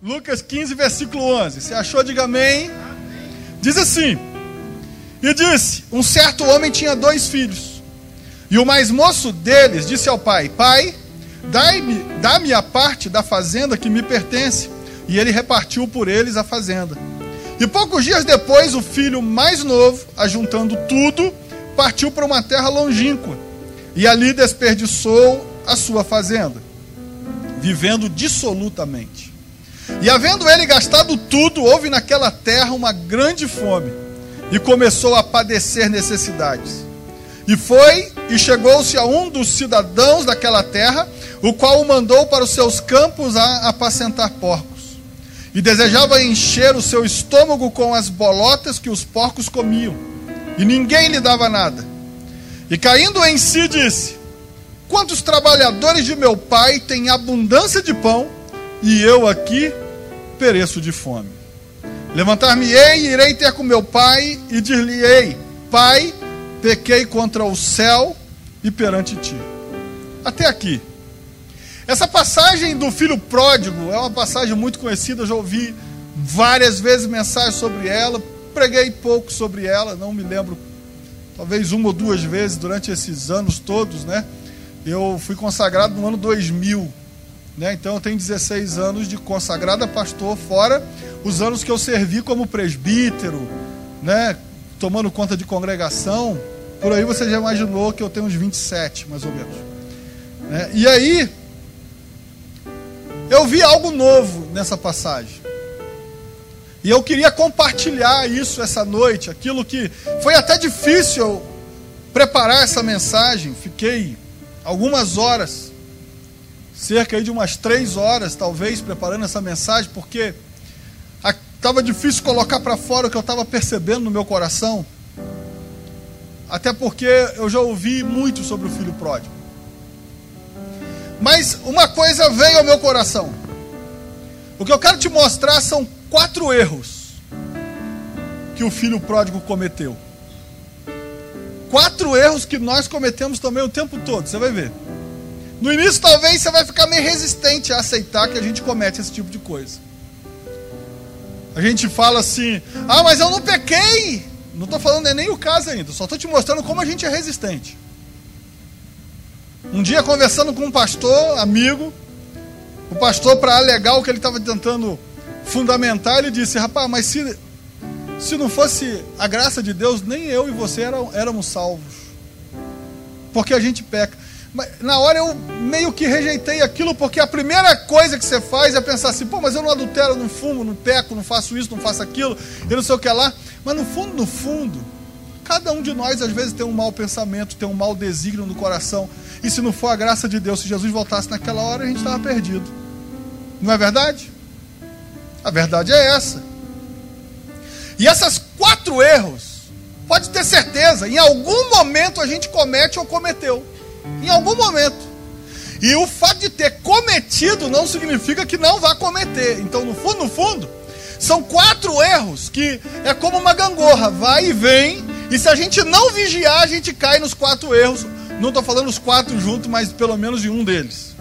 Lucas 15, versículo 11. Se achou, diga amém. Diz assim: E disse: Um certo homem tinha dois filhos. E o mais moço deles disse ao pai: Pai, dá-me a parte da fazenda que me pertence. E ele repartiu por eles a fazenda. E poucos dias depois, o filho mais novo, ajuntando tudo, partiu para uma terra longínqua. E ali desperdiçou a sua fazenda, vivendo dissolutamente. E havendo ele gastado tudo, houve naquela terra uma grande fome, e começou a padecer necessidades. E foi e chegou-se a um dos cidadãos daquela terra, o qual o mandou para os seus campos a apacentar porcos. E desejava encher o seu estômago com as bolotas que os porcos comiam, e ninguém lhe dava nada. E caindo em si, disse: Quantos trabalhadores de meu pai têm abundância de pão, e eu aqui pereço de fome. Levantar-me-ei e irei ter com meu pai e dir-lhe-ei: Pai, pequei contra o céu e perante ti. Até aqui. Essa passagem do filho pródigo é uma passagem muito conhecida, já ouvi várias vezes mensagens sobre ela, preguei pouco sobre ela, não me lembro, talvez uma ou duas vezes durante esses anos todos, né? Eu fui consagrado no ano 2000, né? Então eu tenho 16 anos de consagrada pastor, fora os anos que eu servi como presbítero, né? tomando conta de congregação. Por aí você já imaginou que eu tenho uns 27, mais ou menos. Né? E aí, eu vi algo novo nessa passagem. E eu queria compartilhar isso essa noite, aquilo que foi até difícil preparar essa mensagem. Fiquei algumas horas cerca de umas três horas, talvez, preparando essa mensagem, porque estava difícil colocar para fora o que eu estava percebendo no meu coração. Até porque eu já ouvi muito sobre o filho pródigo. Mas uma coisa veio ao meu coração. O que eu quero te mostrar são quatro erros que o filho pródigo cometeu. Quatro erros que nós cometemos também o tempo todo, você vai ver. No início, talvez você vai ficar meio resistente a aceitar que a gente comete esse tipo de coisa. A gente fala assim: ah, mas eu não pequei. Não estou falando é nem o caso ainda, só estou te mostrando como a gente é resistente. Um dia, conversando com um pastor, amigo, o pastor, para alegar o que ele estava tentando fundamentar, ele disse: rapaz, mas se, se não fosse a graça de Deus, nem eu e você éramos salvos. Porque a gente peca na hora eu meio que rejeitei aquilo, porque a primeira coisa que você faz é pensar assim, pô, mas eu não adultero, não fumo, não peco, não faço isso, não faço aquilo, eu não sei o que lá. Mas no fundo, no fundo, cada um de nós às vezes tem um mau pensamento, tem um mau desígnio no coração. E se não for a graça de Deus, se Jesus voltasse naquela hora, a gente estava perdido. Não é verdade? A verdade é essa. E essas quatro erros, pode ter certeza, em algum momento a gente comete ou cometeu. Em algum momento. E o fato de ter cometido não significa que não vá cometer. Então, no fundo, no fundo, são quatro erros que é como uma gangorra, vai e vem. E se a gente não vigiar, a gente cai nos quatro erros. Não estou falando os quatro juntos, mas pelo menos em um deles.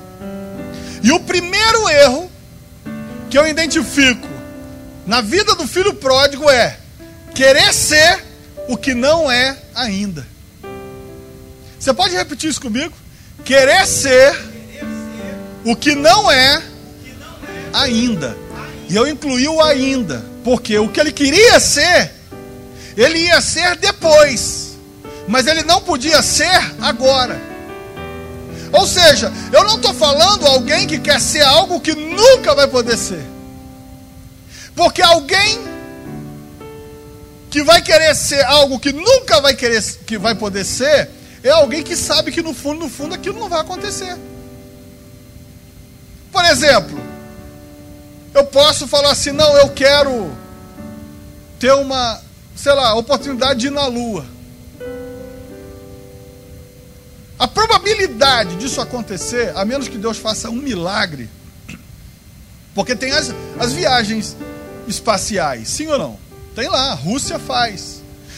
E o primeiro erro que eu identifico na vida do filho pródigo é querer ser o que não é ainda. Você pode repetir isso comigo? Querer ser o que não é ainda. E eu incluí o ainda, porque o que ele queria ser, ele ia ser depois, mas ele não podia ser agora. Ou seja, eu não estou falando alguém que quer ser algo que nunca vai poder ser. Porque alguém que vai querer ser algo que nunca vai querer que vai poder ser, é alguém que sabe que no fundo, no fundo, aquilo não vai acontecer. Por exemplo, eu posso falar assim: não, eu quero ter uma, sei lá, oportunidade de ir na lua. A probabilidade disso acontecer, a menos que Deus faça um milagre, porque tem as, as viagens espaciais, sim ou não? Tem lá, a Rússia faz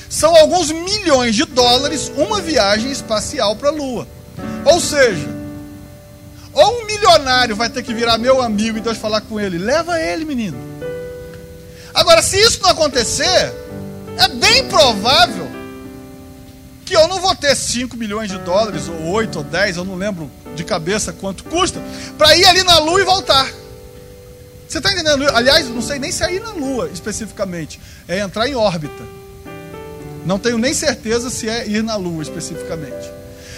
são alguns milhões de dólares uma viagem espacial para a Lua. Ou seja, ou um milionário vai ter que virar meu amigo e Deus falar com ele, leva ele, menino. Agora, se isso não acontecer, é bem provável que eu não vou ter 5 milhões de dólares, ou 8 ou 10, eu não lembro de cabeça quanto custa, para ir ali na lua e voltar. Você está entendendo? Aliás, não sei nem se é ir na lua especificamente, é entrar em órbita. Não tenho nem certeza se é ir na lua especificamente.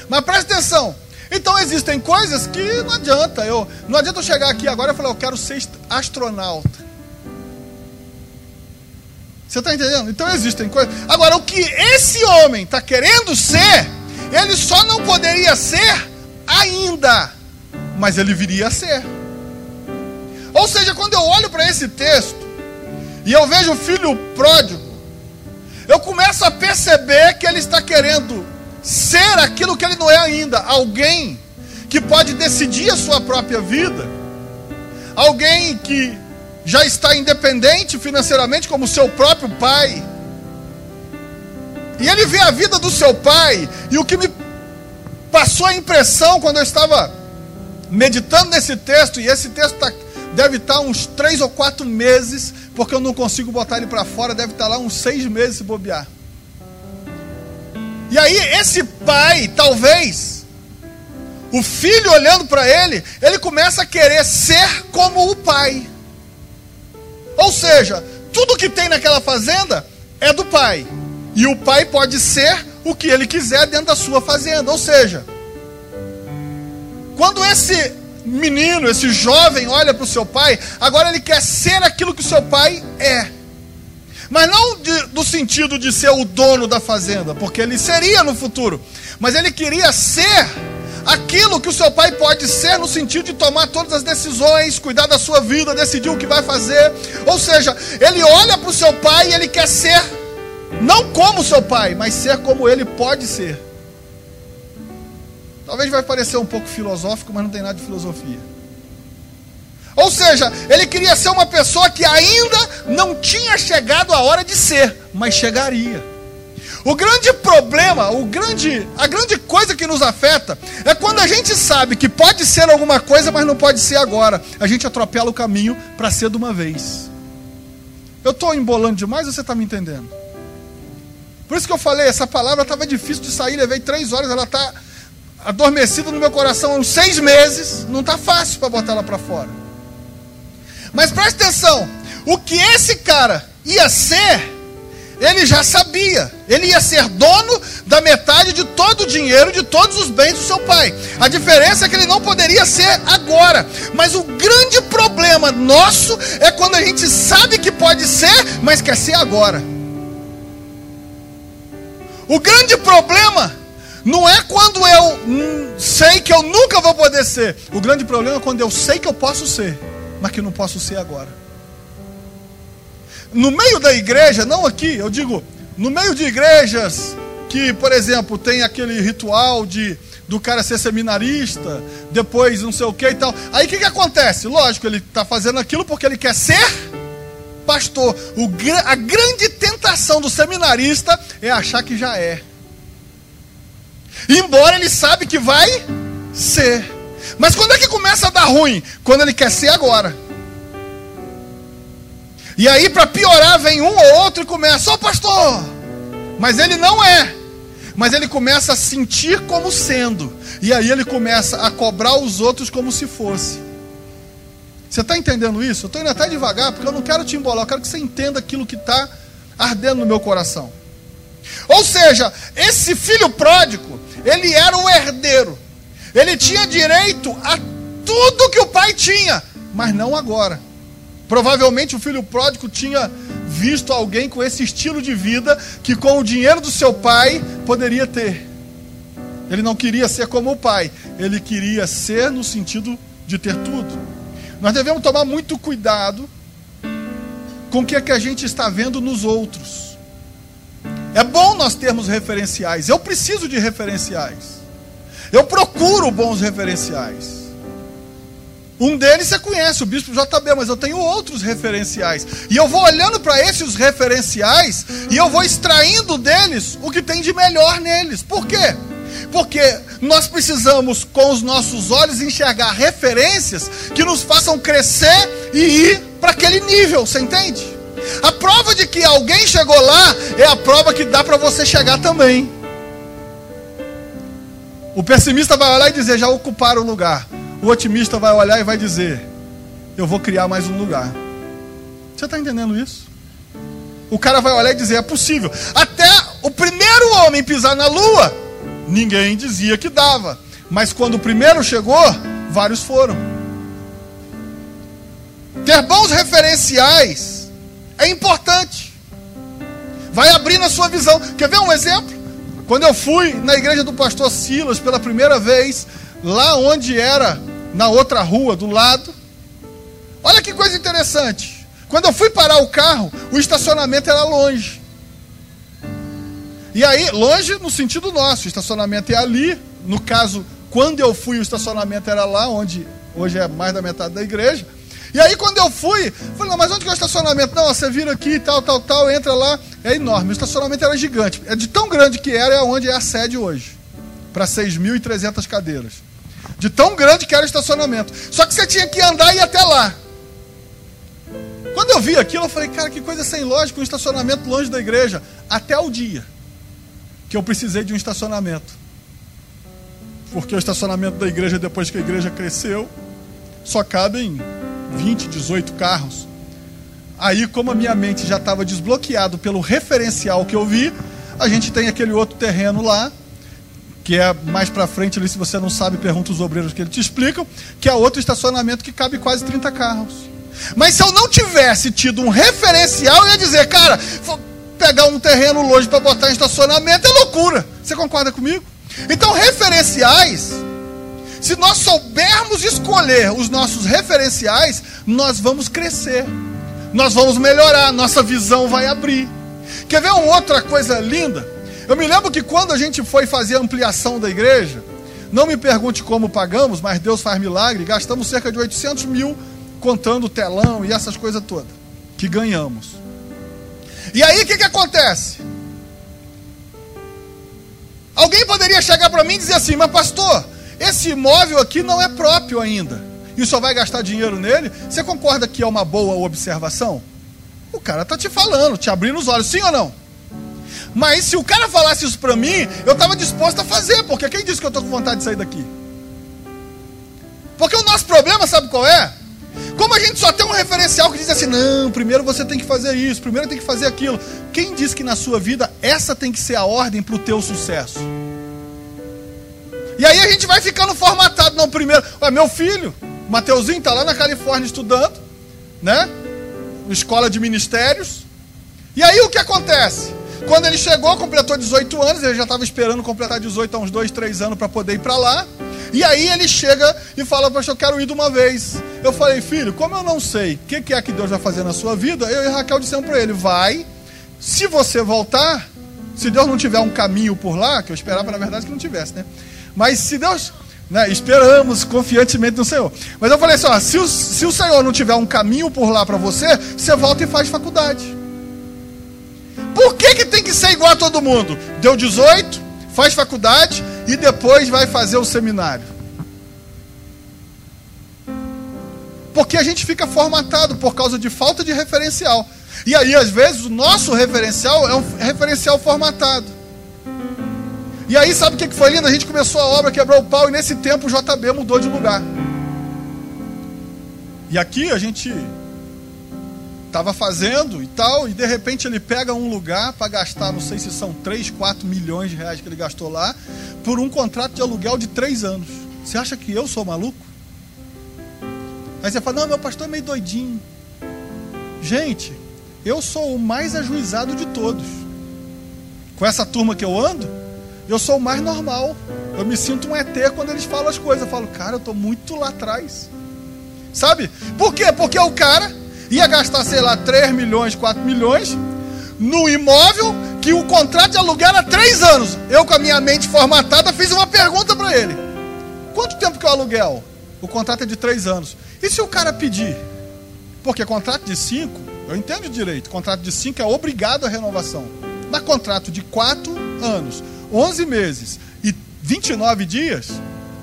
Mas preste atenção. Então existem coisas que não adianta. Eu, não adianta eu chegar aqui agora e falar, eu quero ser astronauta. Você está entendendo? Então existem coisas. Agora, o que esse homem está querendo ser, ele só não poderia ser ainda, mas ele viria a ser. Ou seja, quando eu olho para esse texto e eu vejo o filho pródigo, eu começo a perceber que ele está querendo ser aquilo que ele não é ainda, alguém que pode decidir a sua própria vida, alguém que já está independente financeiramente, como seu próprio pai. E ele vê a vida do seu pai, e o que me passou a impressão quando eu estava meditando nesse texto, e esse texto tá, deve estar uns três ou quatro meses, porque eu não consigo botar ele para fora, deve estar lá uns seis meses se bobear. E aí, esse pai, talvez, o filho olhando para ele, ele começa a querer ser como o pai. Ou seja, tudo que tem naquela fazenda é do pai. E o pai pode ser o que ele quiser dentro da sua fazenda. Ou seja, quando esse menino, esse jovem olha para o seu pai, agora ele quer ser aquilo que o seu pai é. Mas não de, do sentido de ser o dono da fazenda, porque ele seria no futuro. Mas ele queria ser aquilo que o seu pai pode ser no sentido de tomar todas as decisões, cuidar da sua vida, decidir o que vai fazer. Ou seja, ele olha para o seu pai e ele quer ser não como seu pai, mas ser como ele pode ser. Talvez vai parecer um pouco filosófico, mas não tem nada de filosofia. Ou seja, ele queria ser uma pessoa que ainda não tinha chegado a hora de ser, mas chegaria. O grande problema, o grande, a grande coisa que nos afeta é quando a gente sabe que pode ser alguma coisa, mas não pode ser agora. A gente atropela o caminho para ser de uma vez. Eu estou embolando demais ou você está me entendendo? Por isso que eu falei, essa palavra estava difícil de sair, levei três horas, ela está adormecida no meu coração há uns seis meses, não está fácil para botar ela para fora. Mas preste atenção, o que esse cara ia ser ele já sabia. Ele ia ser dono da metade de todo o dinheiro, de todos os bens do seu pai. A diferença é que ele não poderia ser agora. Mas o grande problema nosso é quando a gente sabe que pode ser, mas quer ser agora. O grande problema não é quando eu sei que eu nunca vou poder ser. O grande problema é quando eu sei que eu posso ser, mas que não posso ser agora no meio da igreja, não aqui, eu digo, no meio de igrejas que, por exemplo, tem aquele ritual de do cara ser seminarista, depois não sei o que e tal. Aí o que, que acontece? Lógico, ele está fazendo aquilo porque ele quer ser pastor. O, a grande tentação do seminarista é achar que já é. Embora ele sabe que vai ser. Mas quando é que começa a dar ruim? Quando ele quer ser agora. E aí, para piorar, vem um ou outro e começa, ô oh, pastor! Mas ele não é. Mas ele começa a sentir como sendo. E aí ele começa a cobrar os outros como se fosse. Você está entendendo isso? Eu estou indo até devagar, porque eu não quero te embolar, eu quero que você entenda aquilo que está ardendo no meu coração. Ou seja, esse filho pródigo, ele era o herdeiro. Ele tinha direito a tudo que o pai tinha, mas não agora. Provavelmente o filho pródigo tinha visto alguém com esse estilo de vida que com o dinheiro do seu pai poderia ter. Ele não queria ser como o pai, ele queria ser no sentido de ter tudo. Nós devemos tomar muito cuidado com o que, é que a gente está vendo nos outros. É bom nós termos referenciais. Eu preciso de referenciais. Eu procuro bons referenciais. Um deles você conhece, o bispo JB, mas eu tenho outros referenciais. E eu vou olhando para esses referenciais e eu vou extraindo deles o que tem de melhor neles. Por quê? Porque nós precisamos, com os nossos olhos, enxergar referências que nos façam crescer e ir para aquele nível, você entende? A prova de que alguém chegou lá é a prova que dá para você chegar também. O pessimista vai olhar e dizer: já ocuparam o lugar. O otimista vai olhar e vai dizer: eu vou criar mais um lugar. Você está entendendo isso? O cara vai olhar e dizer: é possível. Até o primeiro homem pisar na lua, ninguém dizia que dava. Mas quando o primeiro chegou, vários foram. Ter bons referenciais é importante. Vai abrir na sua visão. Quer ver um exemplo? Quando eu fui na igreja do pastor Silas pela primeira vez, lá onde era, na outra rua do lado, olha que coisa interessante. Quando eu fui parar o carro, o estacionamento era longe. E aí, longe no sentido nosso, o estacionamento é ali. No caso, quando eu fui, o estacionamento era lá, onde hoje é mais da metade da igreja. E aí, quando eu fui, falei, não, mas onde que é o estacionamento? Não, você vira aqui, tal, tal, tal, entra lá. É enorme. O estacionamento era gigante. É de tão grande que era, é onde é a sede hoje. Para 6.300 cadeiras. De tão grande que era o estacionamento. Só que você tinha que andar e ir até lá. Quando eu vi aquilo, eu falei, cara, que coisa sem lógica, um estacionamento longe da igreja. Até o dia que eu precisei de um estacionamento. Porque o estacionamento da igreja, depois que a igreja cresceu, só cabem 20, 18 carros. Aí, como a minha mente já estava desbloqueado pelo referencial que eu vi, a gente tem aquele outro terreno lá, que é mais para frente ali, se você não sabe, pergunta os obreiros que eles te explicam, que é outro estacionamento que cabe quase 30 carros. Mas se eu não tivesse tido um referencial, eu ia dizer, cara, pegar um terreno longe para botar em estacionamento é loucura. Você concorda comigo? Então, referenciais, se nós soubermos escolher os nossos referenciais, nós vamos crescer, nós vamos melhorar, nossa visão vai abrir. Quer ver uma outra coisa linda? Eu me lembro que quando a gente foi fazer a ampliação da igreja, não me pergunte como pagamos, mas Deus faz milagre, gastamos cerca de 800 mil contando o telão e essas coisas todas que ganhamos. E aí o que, que acontece? Alguém poderia chegar para mim e dizer assim, mas pastor, esse imóvel aqui não é próprio ainda. E só vai gastar dinheiro nele? Você concorda que é uma boa observação? O cara está te falando, te abrindo os olhos, sim ou não? Mas se o cara falasse isso para mim, eu estava disposto a fazer, porque quem disse que eu estou com vontade de sair daqui? Porque o nosso problema, sabe qual é? Como a gente só tem um referencial que diz assim, não, primeiro você tem que fazer isso, primeiro tem que fazer aquilo. Quem diz que na sua vida essa tem que ser a ordem para o teu sucesso? E aí a gente vai ficando formatado, não, primeiro, ué, meu filho, Mateuzinho está lá na Califórnia estudando, né? Escola de Ministérios. E aí o que acontece? Quando ele chegou, completou 18 anos, ele já estava esperando completar 18 há uns 2, 3 anos para poder ir para lá. E aí ele chega e fala, pastor, eu quero ir de uma vez. Eu falei, filho, como eu não sei o que, que é que Deus vai fazer na sua vida, eu e Raquel dissemos para ele, vai, se você voltar, se Deus não tiver um caminho por lá, que eu esperava na verdade que não tivesse, né? Mas se Deus, né, esperamos confiantemente no Senhor. Mas eu falei assim, ó, se o, se o Senhor não tiver um caminho por lá para você, você volta e faz faculdade. Por que, que tem que ser igual a todo mundo? Deu 18, faz faculdade e depois vai fazer o seminário. Porque a gente fica formatado por causa de falta de referencial. E aí, às vezes, o nosso referencial é um referencial formatado. E aí, sabe o que foi lindo? A gente começou a obra, quebrou o pau, e nesse tempo o JB mudou de lugar. E aqui a gente estava fazendo e tal, e de repente ele pega um lugar para gastar, não sei se são 3, 4 milhões de reais que ele gastou lá, por um contrato de aluguel de 3 anos. Você acha que eu sou maluco? Aí você fala, não, meu pastor é meio doidinho. Gente, eu sou o mais ajuizado de todos. Com essa turma que eu ando, eu sou o mais normal. Eu me sinto um ET quando eles falam as coisas. Eu falo, cara, eu estou muito lá atrás. Sabe? Por quê? Porque o cara ia gastar, sei lá, 3 milhões, 4 milhões no imóvel que o contrato de aluguel era 3 anos. Eu, com a minha mente formatada, fiz uma pergunta para ele: quanto tempo que é o aluguel? O contrato é de 3 anos. E se o cara pedir? Porque contrato de 5, eu entendo direito, contrato de 5 é obrigado a renovação. Mas contrato de 4 anos, 11 meses e 29 dias,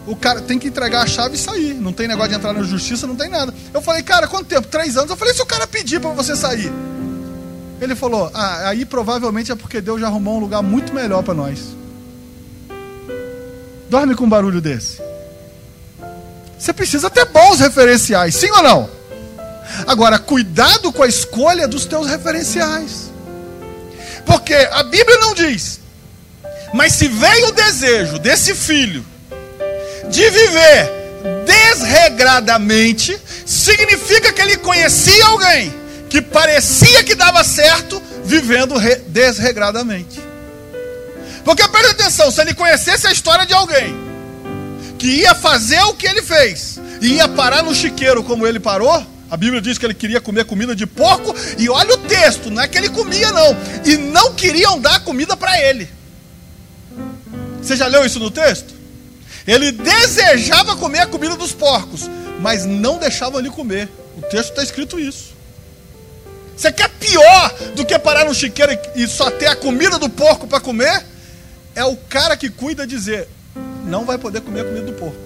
o cara tem que entregar a chave e sair. Não tem negócio de entrar na justiça, não tem nada. Eu falei, cara, quanto tempo? Três anos. Eu falei, se o cara pedir para você sair. Ele falou, ah, aí provavelmente é porque Deus já arrumou um lugar muito melhor para nós. Dorme com um barulho desse. Você precisa ter bons referenciais, sim ou não? Agora, cuidado com a escolha dos teus referenciais. Porque a Bíblia não diz, mas se veio o desejo desse filho de viver desregradamente, significa que ele conhecia alguém que parecia que dava certo vivendo desregradamente. Porque preste atenção, se ele conhecesse a história de alguém que ia fazer o que ele fez e ia parar no chiqueiro como ele parou, a Bíblia diz que ele queria comer comida de porco, e olha o texto, não é que ele comia, não. E não queriam dar comida para ele. Você já leu isso no texto? Ele desejava comer a comida dos porcos, mas não deixavam ele comer. O texto está escrito isso. Você quer pior do que parar no chiqueiro e só ter a comida do porco para comer? É o cara que cuida dizer: não vai poder comer a comida do porco.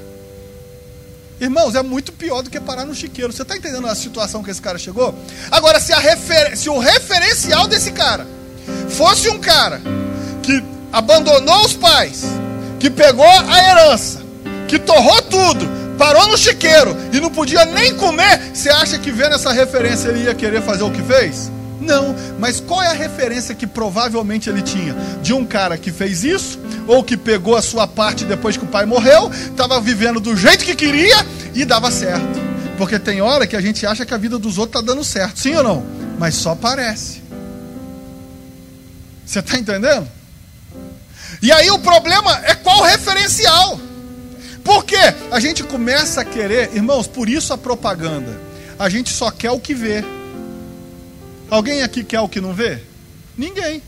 Irmãos, é muito pior do que parar no chiqueiro. Você está entendendo a situação que esse cara chegou? Agora, se, refer... se o referencial desse cara fosse um cara abandonou os pais, que pegou a herança, que torrou tudo, parou no chiqueiro e não podia nem comer, você acha que vendo essa referência ele ia querer fazer o que fez? Não, mas qual é a referência que provavelmente ele tinha? De um cara que fez isso, ou que pegou a sua parte depois que o pai morreu, estava vivendo do jeito que queria e dava certo. Porque tem hora que a gente acha que a vida dos outros está dando certo, sim ou não? Mas só parece. Você está entendendo? E aí o problema é qual referencial. Porque a gente começa a querer, irmãos, por isso a propaganda. A gente só quer o que vê. Alguém aqui quer o que não vê? Ninguém.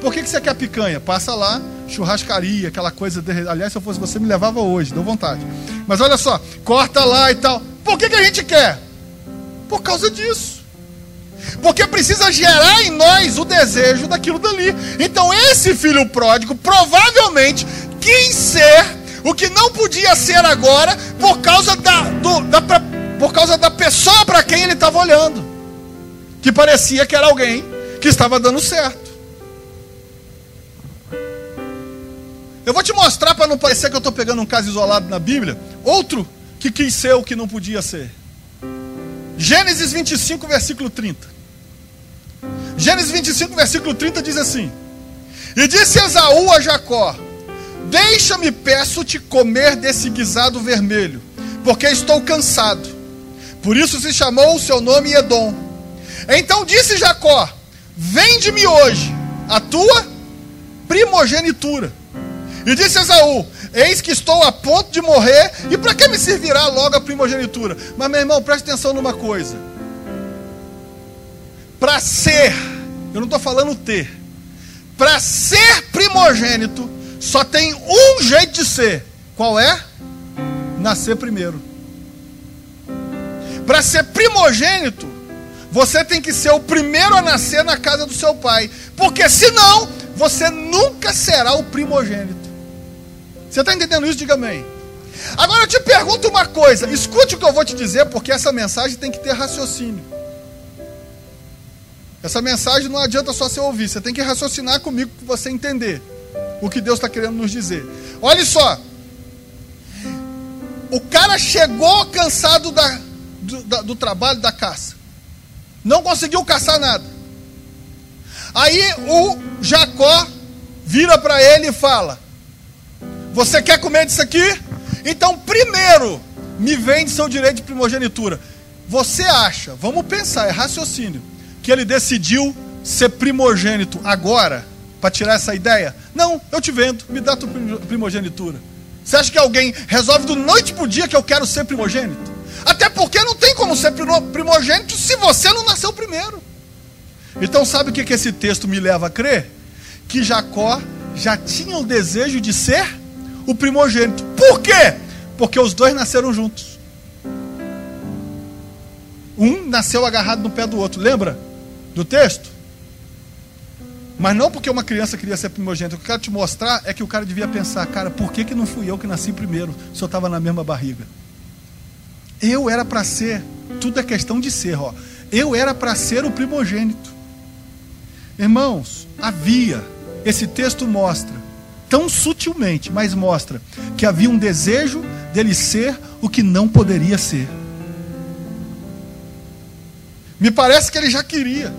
Por que, que você quer picanha? Passa lá, churrascaria, aquela coisa. De... Aliás, se eu fosse você, me levava hoje, deu vontade. Mas olha só, corta lá e tal. Por que, que a gente quer? Por causa disso. Porque precisa gerar em nós o desejo daquilo dali. Então, esse filho pródigo provavelmente quis ser o que não podia ser agora por causa da, do, da, por causa da pessoa para quem ele estava olhando. Que parecia que era alguém que estava dando certo. Eu vou te mostrar para não parecer que eu estou pegando um caso isolado na Bíblia. Outro que quis ser o que não podia ser. Gênesis 25, versículo 30. Gênesis 25, versículo 30 diz assim: E disse Esaú a Jacó: Deixa-me, peço-te, comer desse guisado vermelho, porque estou cansado. Por isso se chamou o seu nome Edom. Então disse Jacó: Vende-me hoje a tua primogenitura. E disse Esaú: Eis que estou a ponto de morrer, e para que me servirá logo a primogenitura? Mas, meu irmão, preste atenção numa coisa. Para ser, eu não estou falando ter, para ser primogênito, só tem um jeito de ser. Qual é? Nascer primeiro. Para ser primogênito, você tem que ser o primeiro a nascer na casa do seu pai. Porque senão, você nunca será o primogênito. Você está entendendo isso? Diga amém. Agora eu te pergunto uma coisa, escute o que eu vou te dizer, porque essa mensagem tem que ter raciocínio. Essa mensagem não adianta só você ouvir, você tem que raciocinar comigo para você entender o que Deus está querendo nos dizer. Olha só, o cara chegou cansado da, do, da, do trabalho da caça, não conseguiu caçar nada. Aí o Jacó vira para ele e fala: você quer comer disso aqui? Então, primeiro, me vende seu direito de primogenitura. Você acha, vamos pensar, é raciocínio, que ele decidiu ser primogênito agora, para tirar essa ideia? Não, eu te vendo, me dá tua primogenitura. Você acha que alguém resolve do noite para o dia que eu quero ser primogênito? Até porque não tem como ser primogênito se você não nasceu primeiro. Então, sabe o que, que esse texto me leva a crer? Que Jacó já tinha o desejo de ser o primogênito. Por quê? Porque os dois nasceram juntos. Um nasceu agarrado no pé do outro. Lembra do texto? Mas não porque uma criança queria ser primogênito. O que eu quero te mostrar é que o cara devia pensar, cara, por que, que não fui eu que nasci primeiro, se eu estava na mesma barriga? Eu era para ser, tudo é questão de ser, ó. Eu era para ser o primogênito. Irmãos, havia, esse texto mostra, tão sutilmente, mas mostra, que havia um desejo dele ser o que não poderia ser. Me parece que ele já queria.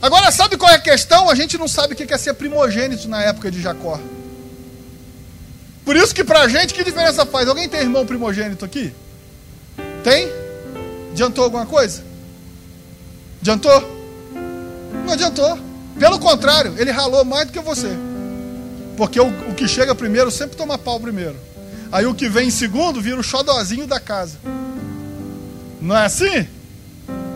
Agora, sabe qual é a questão? A gente não sabe o que é ser primogênito na época de Jacó. Por isso que pra gente, que diferença faz? Alguém tem irmão primogênito aqui? Tem? Adiantou alguma coisa? Adiantou? Não adiantou. Pelo contrário, ele ralou mais do que você. Porque o, o que chega primeiro sempre toma pau primeiro. Aí o que vem em segundo vira o xodozinho da casa. Não é assim?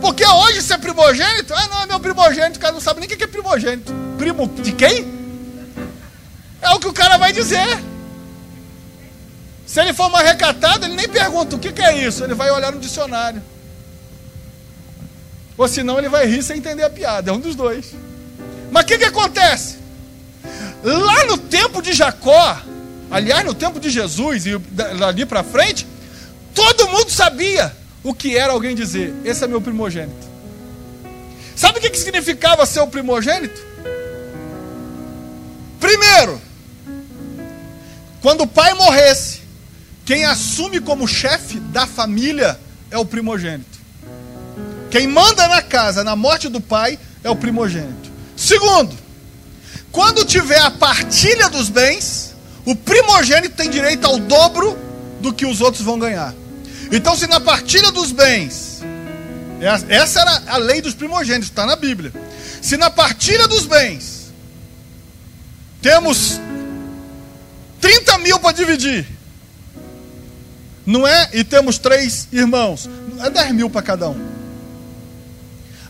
Porque hoje você é primogênito? Ah, não, é meu primogênito. O cara não sabe nem o que é primogênito. Primo de quem? É o que o cara vai dizer. Se ele for mais recatado, ele nem pergunta o que, que é isso. Ele vai olhar no dicionário. Ou senão ele vai rir sem entender a piada. É um dos dois. Mas o que, que acontece? Lá no tempo de Jacó, aliás, no tempo de Jesus e dali para frente, todo mundo sabia o que era alguém dizer: Esse é meu primogênito. Sabe o que, significava ser o primogênito? Primeiro, quando o pai morresse, quem assume como chefe da família é o primogênito. Quem manda na casa na morte do pai é o primogênito. Segundo, quando tiver a partilha dos bens, o primogênito tem direito ao dobro do que os outros vão ganhar. Então, se na partilha dos bens, essa era a lei dos primogênitos, está na Bíblia. Se na partilha dos bens temos 30 mil para dividir, não é? E temos três irmãos, é 10 mil para cada um.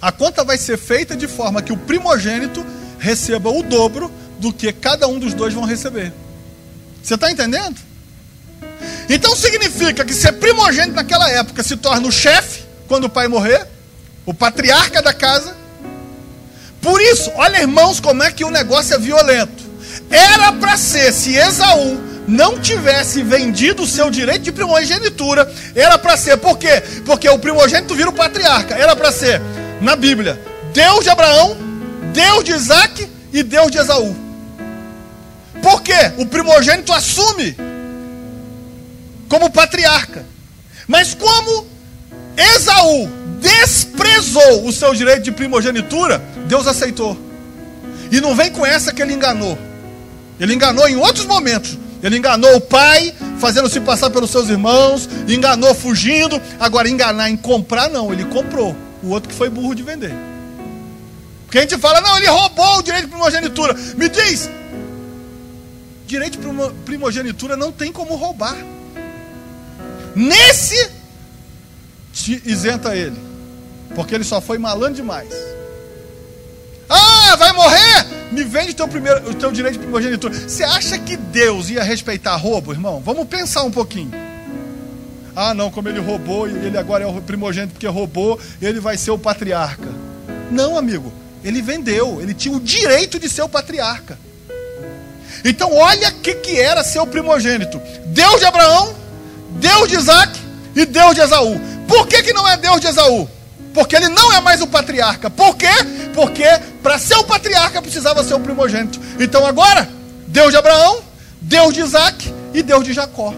A conta vai ser feita de forma que o primogênito receba o dobro do que cada um dos dois vão receber. Você está entendendo? Então significa que ser primogênito naquela época se torna o chefe quando o pai morrer, o patriarca da casa. Por isso, olha irmãos, como é que o negócio é violento. Era para ser, se Esaú não tivesse vendido o seu direito de primogenitura, era para ser, por quê? Porque o primogênito vira o patriarca, era para ser, na Bíblia, Deus de Abraão, Deus de Isaac e Deus de Esaú. Por quê? O primogênito assume como patriarca. Mas como Esaú desprezou o seu direito de primogenitura, Deus aceitou. E não vem com essa que ele enganou. Ele enganou em outros momentos. Ele enganou o pai, fazendo se passar pelos seus irmãos, enganou fugindo. Agora, enganar em comprar, não, ele comprou. O outro que foi burro de vender. Porque a gente fala, não, ele roubou o direito de primogenitura. Me diz, direito de primogenitura não tem como roubar. Nesse, te isenta ele. Porque ele só foi malandro demais. Ah, vai morrer? Me vende teu primeiro, o teu direito de primogenitura. Você acha que Deus ia respeitar roubo, irmão? Vamos pensar um pouquinho. Ah, não, como ele roubou ele agora é o primogênito porque roubou, ele vai ser o patriarca. Não, amigo. Ele vendeu, ele tinha o direito de ser o patriarca. Então, olha o que, que era ser o primogênito. Deus de Abraão Deus de Isaac e Deus de Esaú. Por que, que não é Deus de Esaú? Porque ele não é mais o patriarca. Por quê? Porque para ser o patriarca precisava ser o primogênito. Então agora, Deus de Abraão, Deus de Isaac e Deus de Jacó.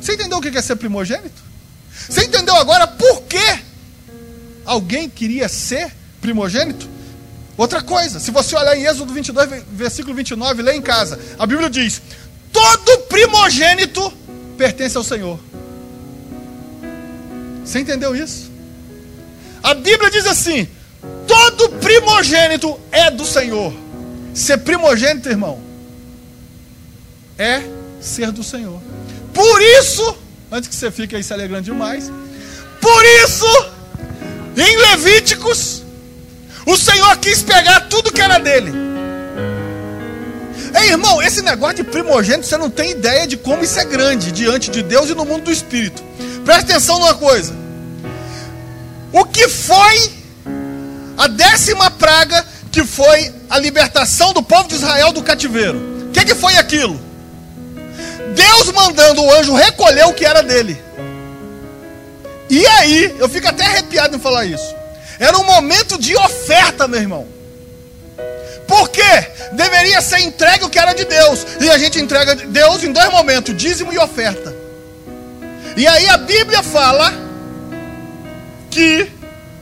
Você entendeu o que é ser primogênito? Você entendeu agora por que alguém queria ser primogênito? Outra coisa, se você olhar em Êxodo 22, versículo 29, lê em casa. A Bíblia diz: Todo primogênito pertence ao Senhor. Você entendeu isso? A Bíblia diz assim: todo primogênito é do Senhor. Ser primogênito, irmão, é ser do Senhor. Por isso, antes que você fique aí se alegrando demais, por isso, em Levíticos, o Senhor quis pegar tudo que era dele Ei, irmão, esse negócio de primogênito, você não tem ideia de como isso é grande diante de Deus e no mundo do Espírito. Presta atenção numa coisa. O que foi a décima praga que foi a libertação do povo de Israel do cativeiro. O que, que foi aquilo? Deus mandando o anjo recolher o que era dele. E aí, eu fico até arrepiado em falar isso. Era um momento de oferta, meu irmão. Por quê? Deveria ser entregue o que era de Deus. E a gente entrega Deus em dois momentos: dízimo e oferta. E aí a Bíblia fala que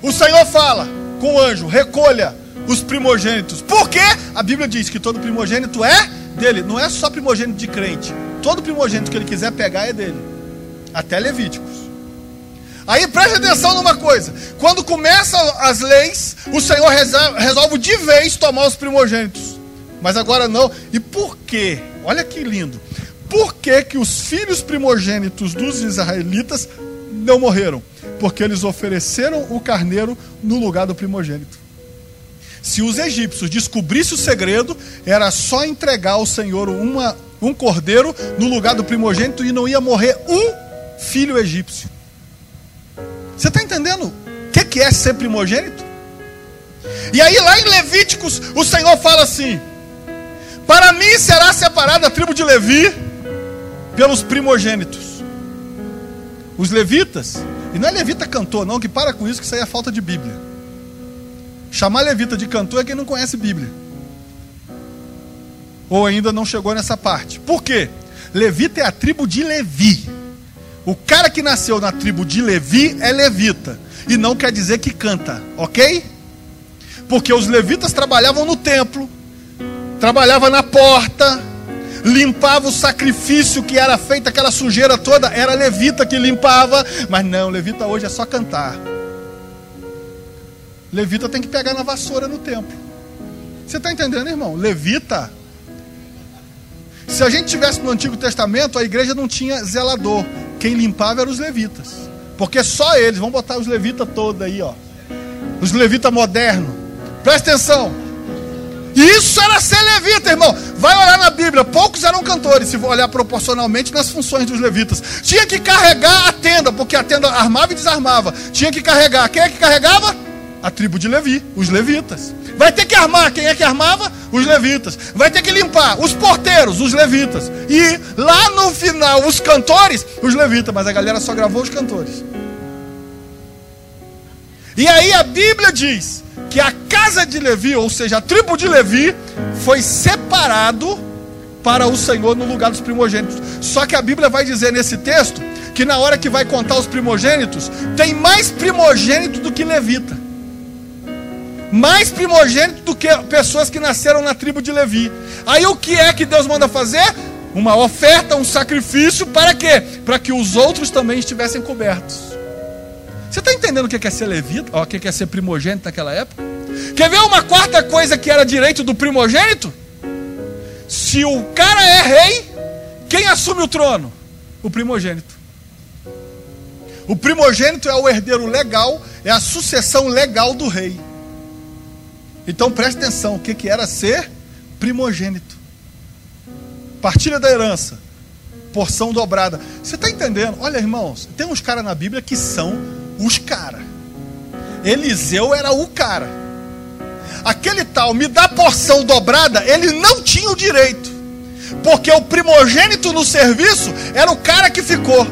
o Senhor fala com o anjo: recolha os primogênitos. Por quê? A Bíblia diz que todo primogênito é dele. Não é só primogênito de crente. Todo primogênito que ele quiser pegar é dele. Até Levíticos. Aí preste atenção numa coisa: quando começam as leis, o Senhor resolve de vez tomar os primogênitos. Mas agora não. E por quê? Olha que lindo. Por que, que os filhos primogênitos dos israelitas não morreram? Porque eles ofereceram o carneiro no lugar do primogênito. Se os egípcios descobrissem o segredo, era só entregar ao Senhor uma, um cordeiro no lugar do primogênito e não ia morrer um filho egípcio. Você está entendendo o que, que é ser primogênito? E aí, lá em Levíticos, o Senhor fala assim: Para mim será separada a tribo de Levi pelos primogênitos. Os levitas, e não é levita cantor, não, que para com isso, que isso aí é falta de Bíblia. Chamar levita de cantor é quem não conhece Bíblia. Ou ainda não chegou nessa parte. Por quê? Levita é a tribo de Levi. O cara que nasceu na tribo de Levi é levita. E não quer dizer que canta, ok? Porque os levitas trabalhavam no templo, trabalhava na porta, limpava o sacrifício que era feito, aquela sujeira toda, era levita que limpava, mas não, levita hoje é só cantar. Levita tem que pegar na vassoura no templo. Você está entendendo, irmão? Levita. Se a gente tivesse no Antigo Testamento, a igreja não tinha zelador. Quem limpava eram os levitas. Porque só eles, vamos botar os levitas todos aí, ó. Os levitas modernos. Presta atenção. Isso era ser levita, irmão. Vai olhar na Bíblia. Poucos eram cantores, se olhar proporcionalmente nas funções dos levitas. Tinha que carregar a tenda, porque a tenda armava e desarmava. Tinha que carregar. Quem é que carregava? A tribo de Levi, os levitas. Vai ter que armar. Quem é que armava? Os levitas. Vai ter que limpar. Os porteiros, os levitas. E lá no final, os cantores, os levitas. Mas a galera só gravou os cantores. E aí a Bíblia diz que a casa de Levi, ou seja, a tribo de Levi, foi separado para o Senhor no lugar dos primogênitos. Só que a Bíblia vai dizer nesse texto que na hora que vai contar os primogênitos, tem mais primogênito do que levita mais primogênito do que pessoas que nasceram na tribo de Levi. Aí o que é que Deus manda fazer? Uma oferta, um sacrifício, para quê? Para que os outros também estivessem cobertos. Você está entendendo o que é ser levita? O que é ser primogênito naquela época? Quer ver uma quarta coisa que era direito do primogênito? Se o cara é rei, quem assume o trono? O primogênito. O primogênito é o herdeiro legal, é a sucessão legal do rei. Então preste atenção: o que, que era ser primogênito? Partilha da herança, porção dobrada. Você está entendendo? Olha, irmãos, tem uns caras na Bíblia que são os caras. Eliseu era o cara. Aquele tal, me dá porção dobrada, ele não tinha o direito. Porque o primogênito no serviço era o cara que ficou.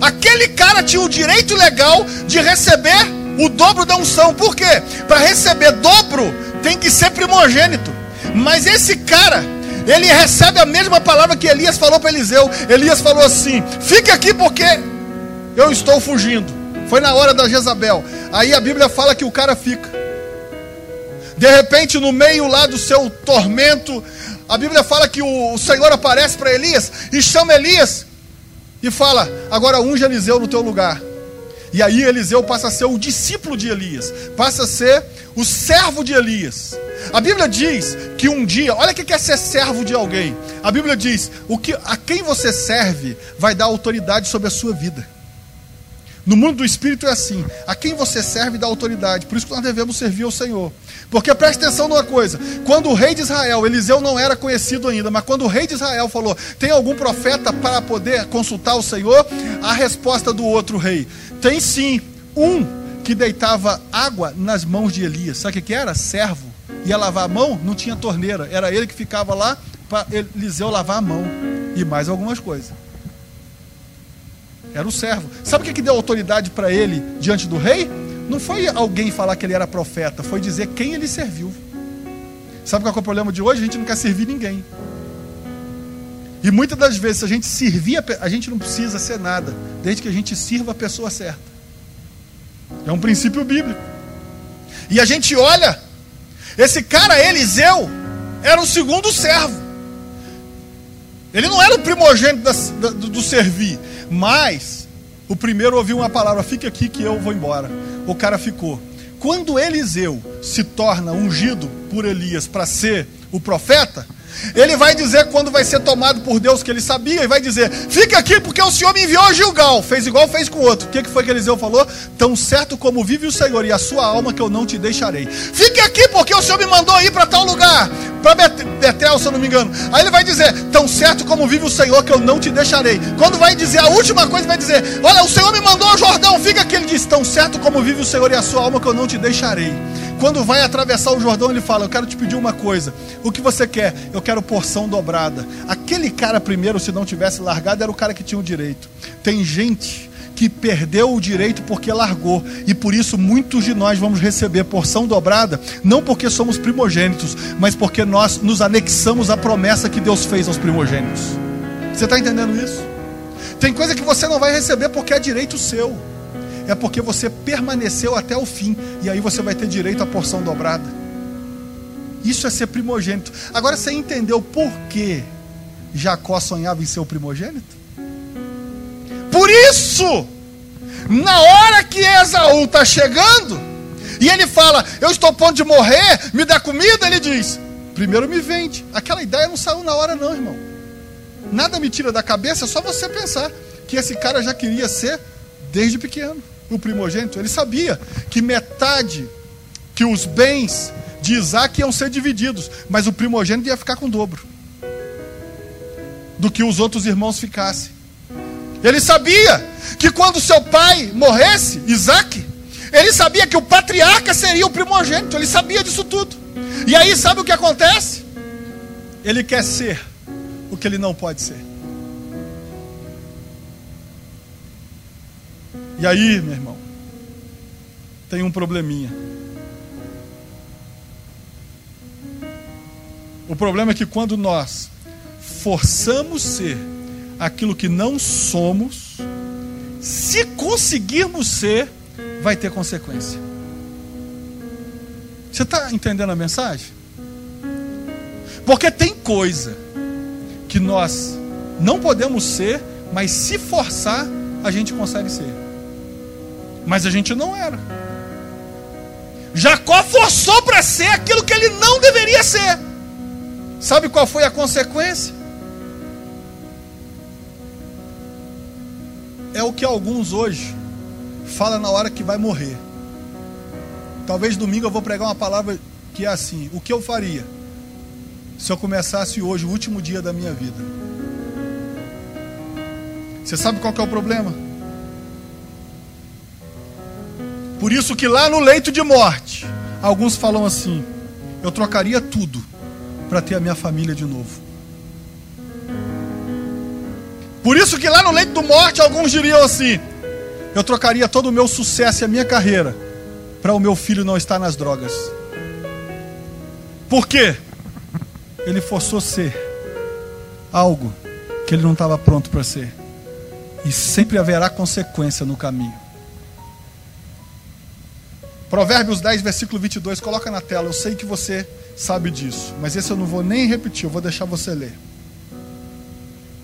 Aquele cara tinha o direito legal de receber o dobro da unção. Por quê? Para receber dobro tem que ser primogênito. Mas esse cara, ele recebe a mesma palavra que Elias falou para Eliseu. Elias falou assim: Fique aqui porque eu estou fugindo. Foi na hora da Jezabel. Aí a Bíblia fala que o cara fica. De repente, no meio lá do seu tormento, a Bíblia fala que o, Senhor aparece para Elias e chama Elias e fala: Agora unge Eliseu no teu lugar. E aí Eliseu passa a ser o discípulo de Elias, passa a ser o servo de Elias. A Bíblia diz que um dia, olha o que é ser servo de alguém. A Bíblia diz: o que, a quem você serve vai dar autoridade sobre a sua vida. No mundo do espírito é assim: a quem você serve dá autoridade. Por isso que nós devemos servir ao Senhor. Porque preste atenção numa coisa: quando o rei de Israel, Eliseu não era conhecido ainda, mas quando o rei de Israel falou: tem algum profeta para poder consultar o Senhor? A resposta do outro rei: tem sim, um que deitava água nas mãos de Elias. Sabe o que era? Servo. ia lavar a mão, não tinha torneira. Era ele que ficava lá para Eliseu lavar a mão. E mais algumas coisas. Era o servo. Sabe o que, que deu autoridade para ele diante do rei? Não foi alguém falar que ele era profeta, foi dizer quem ele serviu. Sabe qual é o problema de hoje? A gente não quer servir ninguém. E muitas das vezes, se a gente servir, a gente não precisa ser nada, desde que a gente sirva a pessoa certa. É um princípio bíblico. E a gente olha, esse cara, Eliseu, era o segundo servo. Ele não era o primogênito da, da, do, do servir, mas o primeiro ouviu uma palavra: fique aqui que eu vou embora. O cara ficou. Quando Eliseu se torna ungido por Elias para ser o profeta, ele vai dizer quando vai ser tomado por Deus que ele sabia e vai dizer: Fica aqui porque o Senhor me enviou Gilgal. Fez igual fez com o outro. O que, que foi que Eliseu falou? Tão certo como vive o Senhor e a sua alma que eu não te deixarei. Fique aqui porque o Senhor me mandou ir para tal lugar. Para Betel, se eu não me engano. Aí ele vai dizer: Tão certo como vive o Senhor que eu não te deixarei. Quando vai dizer a última coisa, vai dizer: Olha, o Senhor me mandou ao Jordão. Fica aqui. Ele diz: Tão certo como vive o Senhor e a sua alma que eu não te deixarei. Quando vai atravessar o Jordão, ele fala: Eu quero te pedir uma coisa. O que você quer? Eu quero porção dobrada. Aquele cara, primeiro, se não tivesse largado, era o cara que tinha o direito. Tem gente que perdeu o direito porque largou, e por isso muitos de nós vamos receber porção dobrada, não porque somos primogênitos, mas porque nós nos anexamos à promessa que Deus fez aos primogênitos. Você está entendendo isso? Tem coisa que você não vai receber porque é direito seu é porque você permaneceu até o fim, e aí você vai ter direito à porção dobrada. Isso é ser primogênito. Agora você entendeu por que Jacó sonhava em ser o primogênito? Por isso, na hora que Esaú está chegando, e ele fala: Eu estou ponto de morrer, me dá comida, ele diz: Primeiro me vende. Aquela ideia não saiu na hora, não, irmão. Nada me tira da cabeça, é só você pensar que esse cara já queria ser desde pequeno o primogênito, ele sabia que metade, que os bens de Isaac iam ser divididos, mas o primogênito ia ficar com o dobro do que os outros irmãos ficassem. Ele sabia que quando seu pai morresse, Isaac, ele sabia que o patriarca seria o primogênito, ele sabia disso tudo. E aí, sabe o que acontece? Ele quer ser o que ele não pode ser. E aí, meu irmão, tem um probleminha. O problema é que quando nós forçamos ser aquilo que não somos, se conseguirmos ser, vai ter consequência. Você está entendendo a mensagem? Porque tem coisa que nós não podemos ser, mas se forçar, a gente consegue ser. Mas a gente não era. Jacó forçou para ser aquilo que ele não deveria ser. Sabe qual foi a consequência? É o que alguns hoje falam na hora que vai morrer. Talvez domingo eu vou pregar uma palavra que é assim: o que eu faria se eu começasse hoje o último dia da minha vida? Você sabe qual é o problema? Por isso que lá no leito de morte, alguns falam assim: eu trocaria tudo para ter a minha família de novo. Por isso que lá no leito de morte, alguns diriam assim: eu trocaria todo o meu sucesso e a minha carreira para o meu filho não estar nas drogas. Por quê? Ele forçou ser algo que ele não estava pronto para ser. E sempre haverá consequência no caminho. Provérbios 10, versículo 22, coloca na tela. Eu sei que você sabe disso, mas esse eu não vou nem repetir, eu vou deixar você ler.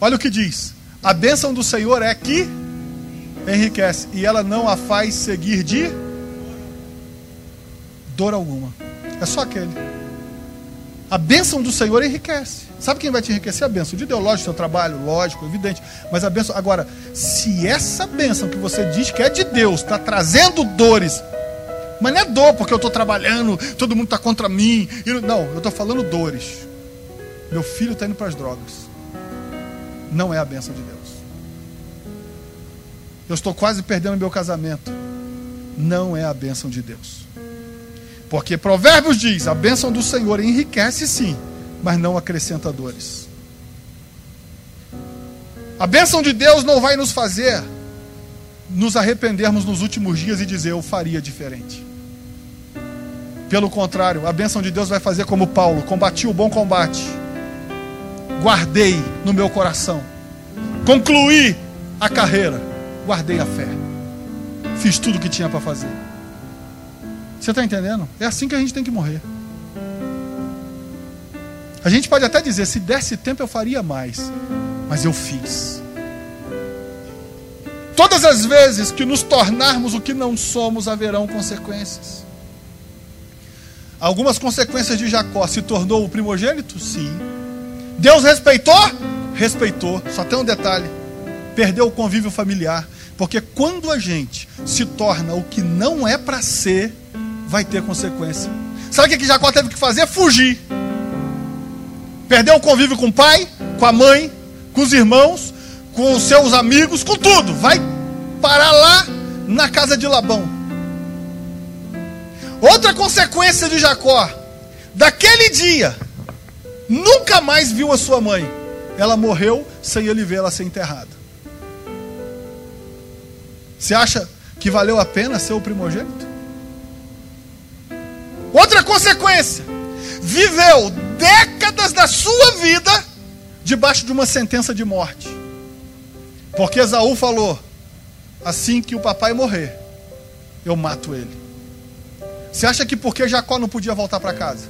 Olha o que diz: A bênção do Senhor é que enriquece, e ela não a faz seguir de dor alguma. É só aquele. A bênção do Senhor enriquece. Sabe quem vai te enriquecer? A bênção de Deus, lógico, seu trabalho, lógico, evidente. Mas a bênção. Agora, se essa bênção que você diz que é de Deus está trazendo dores mas não é dor porque eu estou trabalhando, todo mundo está contra mim. Não, eu estou falando dores. Meu filho está indo para as drogas. Não é a benção de Deus. Eu estou quase perdendo meu casamento. Não é a benção de Deus. Porque Provérbios diz: a bênção do Senhor enriquece sim, mas não acrescenta dores. A bênção de Deus não vai nos fazer nos arrependermos nos últimos dias e dizer eu faria diferente. Pelo contrário, a bênção de Deus vai fazer como Paulo: combati o bom combate, guardei no meu coração, concluí a carreira, guardei a fé, fiz tudo o que tinha para fazer. Você está entendendo? É assim que a gente tem que morrer. A gente pode até dizer: se desse tempo eu faria mais, mas eu fiz. Todas as vezes que nos tornarmos o que não somos, haverão consequências. Algumas consequências de Jacó se tornou o primogênito? Sim. Deus respeitou? Respeitou. Só tem um detalhe: perdeu o convívio familiar. Porque quando a gente se torna o que não é para ser, vai ter consequência. Sabe o que Jacó teve que fazer? Fugir. Perdeu o convívio com o pai, com a mãe, com os irmãos, com os seus amigos, com tudo. Vai parar lá na casa de Labão. Outra consequência de Jacó, daquele dia, nunca mais viu a sua mãe. Ela morreu sem ele ver ela ser enterrada. Você acha que valeu a pena ser o primogênito? Outra consequência, viveu décadas da sua vida debaixo de uma sentença de morte. Porque Esaú falou: assim que o papai morrer, eu mato ele. Você acha que porque Jacó não podia voltar para casa?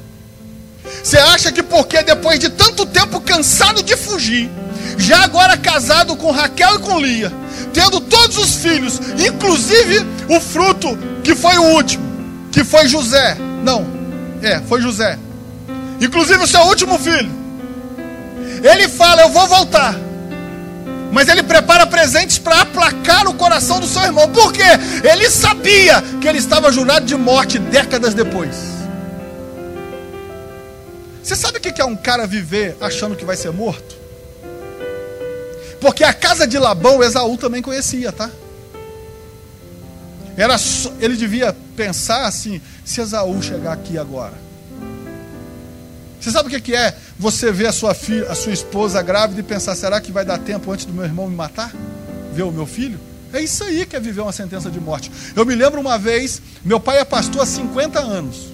Você acha que porque depois de tanto tempo cansado de fugir, já agora casado com Raquel e com Lia, tendo todos os filhos, inclusive o fruto que foi o último, que foi José. Não, é, foi José. Inclusive o seu último filho. Ele fala: Eu vou voltar. Mas ele prepara presentes para aplacar o coração do seu irmão. Por quê? Ele sabia que ele estava jurado de morte décadas depois. Você sabe o que é um cara viver achando que vai ser morto? Porque a casa de Labão, Esaú também conhecia, tá? Era só, ele devia pensar assim: se Esaú chegar aqui agora. Você sabe o que é você ver a sua, filha, a sua esposa grávida e pensar: será que vai dar tempo antes do meu irmão me matar? Ver o meu filho? É isso aí que é viver uma sentença de morte. Eu me lembro uma vez, meu pai é pastor há 50 anos.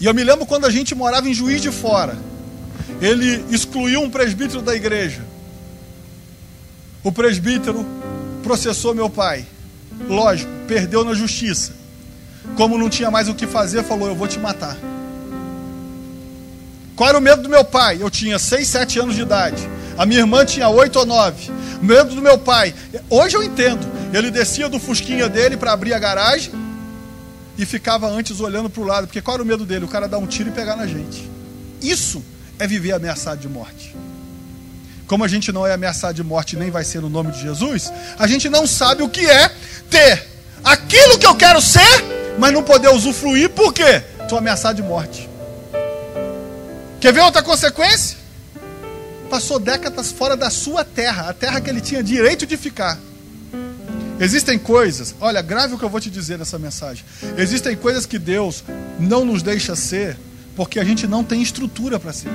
E eu me lembro quando a gente morava em Juiz de Fora. Ele excluiu um presbítero da igreja. O presbítero processou meu pai. Lógico, perdeu na justiça. Como não tinha mais o que fazer, falou: Eu vou te matar. Qual era o medo do meu pai? Eu tinha 6, 7 anos de idade. A minha irmã tinha 8 ou 9. O medo do meu pai. Hoje eu entendo. Ele descia do fusquinha dele para abrir a garagem e ficava antes olhando para o lado. Porque qual era o medo dele? O cara dar um tiro e pegar na gente. Isso é viver ameaçado de morte. Como a gente não é ameaçado de morte nem vai ser no nome de Jesus, a gente não sabe o que é ter aquilo que eu quero ser, mas não poder usufruir, por quê? Estou ameaçado de morte. Quer ver outra consequência? Passou décadas fora da sua terra, a terra que ele tinha direito de ficar. Existem coisas, olha, grave o que eu vou te dizer nessa mensagem. Existem coisas que Deus não nos deixa ser, porque a gente não tem estrutura para ser.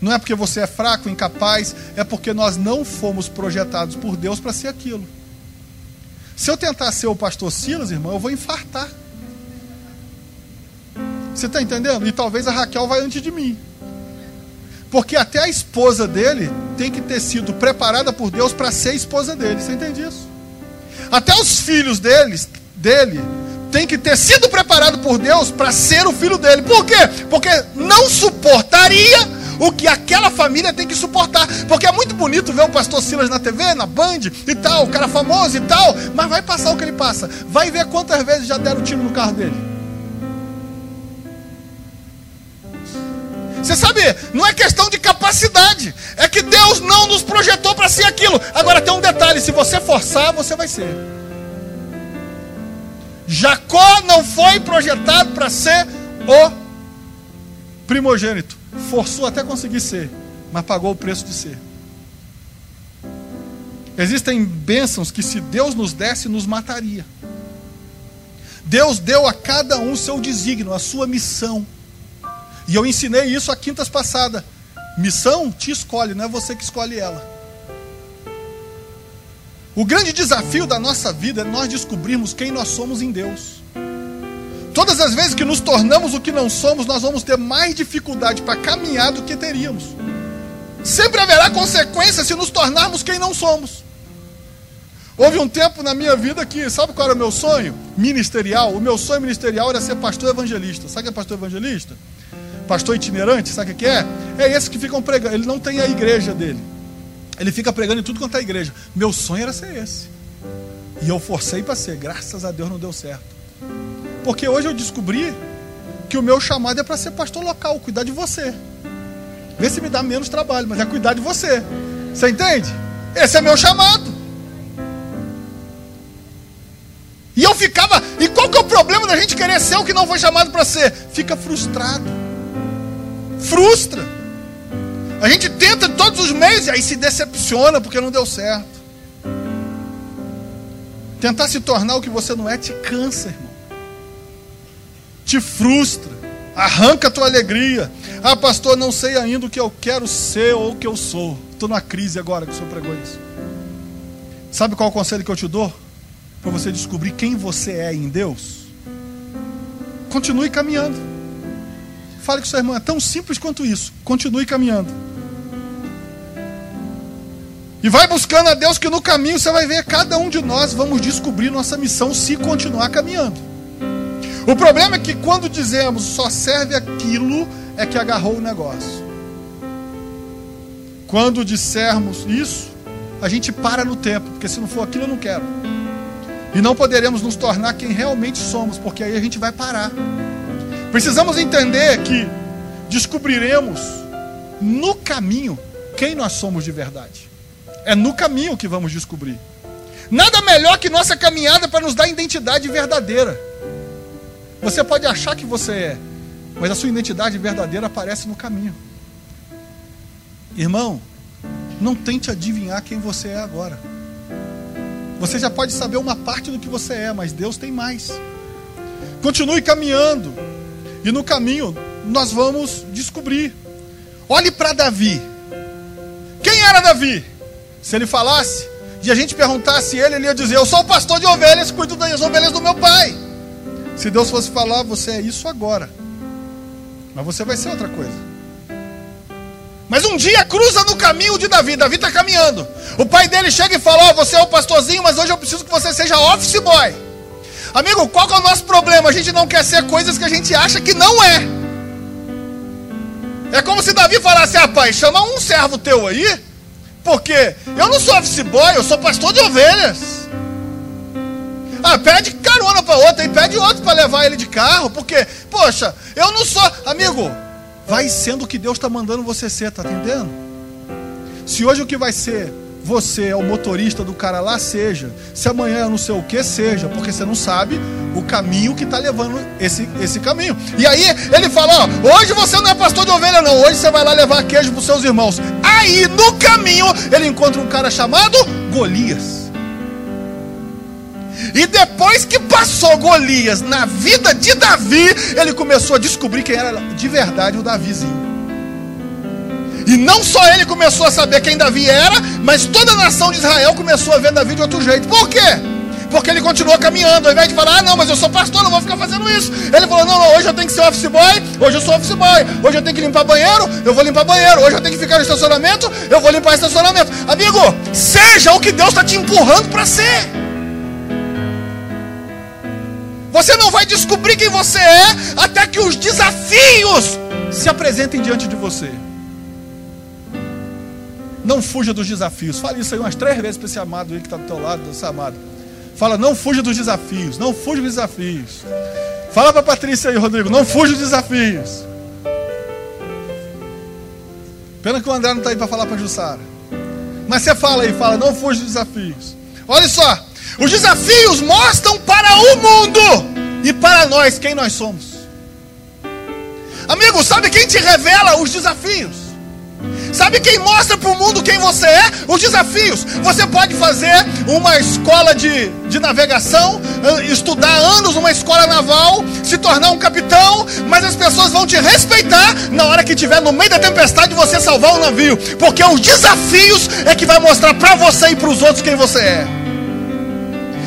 Não é porque você é fraco, incapaz, é porque nós não fomos projetados por Deus para ser aquilo. Se eu tentar ser o pastor Silas, irmão, eu vou infartar. Você está entendendo? E talvez a Raquel vai antes de mim. Porque até a esposa dele tem que ter sido preparada por Deus para ser esposa dele. Você entende isso? Até os filhos deles, dele tem que ter sido preparado por Deus para ser o filho dele. Por quê? Porque não suportaria o que aquela família tem que suportar. Porque é muito bonito ver o pastor Silas na TV, na Band e tal, o cara famoso e tal, mas vai passar o que ele passa. Vai ver quantas vezes já deram tiro no carro dele. Você sabe, não é questão de capacidade, é que Deus não nos projetou para ser aquilo. Agora tem um detalhe: se você forçar, você vai ser. Jacó não foi projetado para ser o primogênito, forçou até conseguir ser, mas pagou o preço de ser. Existem bênçãos que, se Deus nos desse, nos mataria. Deus deu a cada um seu desígnio, a sua missão. E eu ensinei isso a quintas passada. Missão te escolhe, não é você que escolhe ela. O grande desafio da nossa vida é nós descobrirmos quem nós somos em Deus. Todas as vezes que nos tornamos o que não somos, nós vamos ter mais dificuldade para caminhar do que teríamos. Sempre haverá consequência se nos tornarmos quem não somos. Houve um tempo na minha vida que, sabe qual era o meu sonho? Ministerial. O meu sonho ministerial era ser pastor evangelista. Sabe o que é pastor evangelista? Pastor itinerante, sabe o que é? É esse que ficam pregando. Ele não tem a igreja dele. Ele fica pregando em tudo quanto é igreja. Meu sonho era ser esse. E eu forcei para ser. Graças a Deus não deu certo. Porque hoje eu descobri que o meu chamado é para ser pastor local, cuidar de você. Vê se me dá menos trabalho, mas é cuidar de você. Você entende? Esse é meu chamado. E eu ficava. E qual que é o problema da gente querer ser o que não foi chamado para ser? Fica frustrado. Frustra. A gente tenta todos os meios e aí se decepciona porque não deu certo. Tentar se tornar o que você não é te cansa, irmão. Te frustra. Arranca a tua alegria. Ah, pastor, não sei ainda o que eu quero ser ou o que eu sou. Estou numa crise agora que o senhor pregou isso. Sabe qual é o conselho que eu te dou? para você descobrir quem você é em Deus, continue caminhando. Fale com sua irmã, é tão simples quanto isso. Continue caminhando. E vai buscando a Deus que no caminho você vai ver cada um de nós vamos descobrir nossa missão se continuar caminhando. O problema é que quando dizemos só serve aquilo, é que agarrou o negócio. Quando dissermos isso, a gente para no tempo, porque se não for aquilo eu não quero. E não poderemos nos tornar quem realmente somos, porque aí a gente vai parar. Precisamos entender que descobriremos no caminho quem nós somos de verdade. É no caminho que vamos descobrir. Nada melhor que nossa caminhada para nos dar identidade verdadeira. Você pode achar que você é, mas a sua identidade verdadeira aparece no caminho. Irmão, não tente adivinhar quem você é agora. Você já pode saber uma parte do que você é, mas Deus tem mais. Continue caminhando. E no caminho nós vamos descobrir. Olhe para Davi. Quem era Davi? Se ele falasse e a gente perguntasse ele, ele ia dizer: Eu sou pastor de ovelhas, cuido das ovelhas do meu pai. Se Deus fosse falar, você é isso agora. Mas você vai ser outra coisa. Mas um dia cruza no caminho de Davi. Davi está caminhando. O pai dele chega e fala: oh, você é o pastorzinho, mas hoje eu preciso que você seja office boy. Amigo, qual que é o nosso problema? A gente não quer ser coisas que a gente acha que não é. É como se Davi falasse: Ah, pai, chama um servo teu aí, porque eu não sou office boy, eu sou pastor de ovelhas. Ah, pede carona para outro, e pede outro para levar ele de carro, porque, poxa, eu não sou. Amigo, vai sendo o que Deus está mandando você ser, tá entendendo? Se hoje o que vai ser você é o motorista do cara lá, seja. Se amanhã é não sei o que, seja. Porque você não sabe o caminho que está levando esse, esse caminho. E aí ele fala: ó, hoje você não é pastor de ovelha, não. Hoje você vai lá levar queijo para os seus irmãos. Aí no caminho ele encontra um cara chamado Golias. E depois que passou Golias na vida de Davi, ele começou a descobrir quem era de verdade o Davizinho. E não só ele começou a saber quem Davi era, mas toda a nação de Israel começou a ver Davi de outro jeito. Por quê? Porque ele continuou caminhando, ao invés de falar, ah, não, mas eu sou pastor, não vou ficar fazendo isso. Ele falou, não, não, hoje eu tenho que ser office boy, hoje eu sou office boy, hoje eu tenho que limpar banheiro, eu vou limpar banheiro, hoje eu tenho que ficar no estacionamento, eu vou limpar estacionamento. Amigo, seja o que Deus está te empurrando para ser. Você não vai descobrir quem você é até que os desafios se apresentem diante de você. Não fuja dos desafios. Fale isso aí umas três vezes para esse amado aí que está do teu lado, esse amado. Fala, não fuja dos desafios. Não fuja dos desafios. Fala para a Patrícia aí, Rodrigo. Não fuja dos desafios. Pena que o André não está aí para falar para Jussara. Mas você fala aí, fala, não fuja dos desafios. Olha só, os desafios mostram para o mundo e para nós quem nós somos. Amigo, sabe quem te revela os desafios? Sabe quem mostra para o mundo quem você é? Os desafios. Você pode fazer uma escola de, de navegação, estudar anos numa escola naval, se tornar um capitão, mas as pessoas vão te respeitar na hora que estiver no meio da tempestade você salvar o navio, porque os desafios é que vai mostrar para você e para os outros quem você é.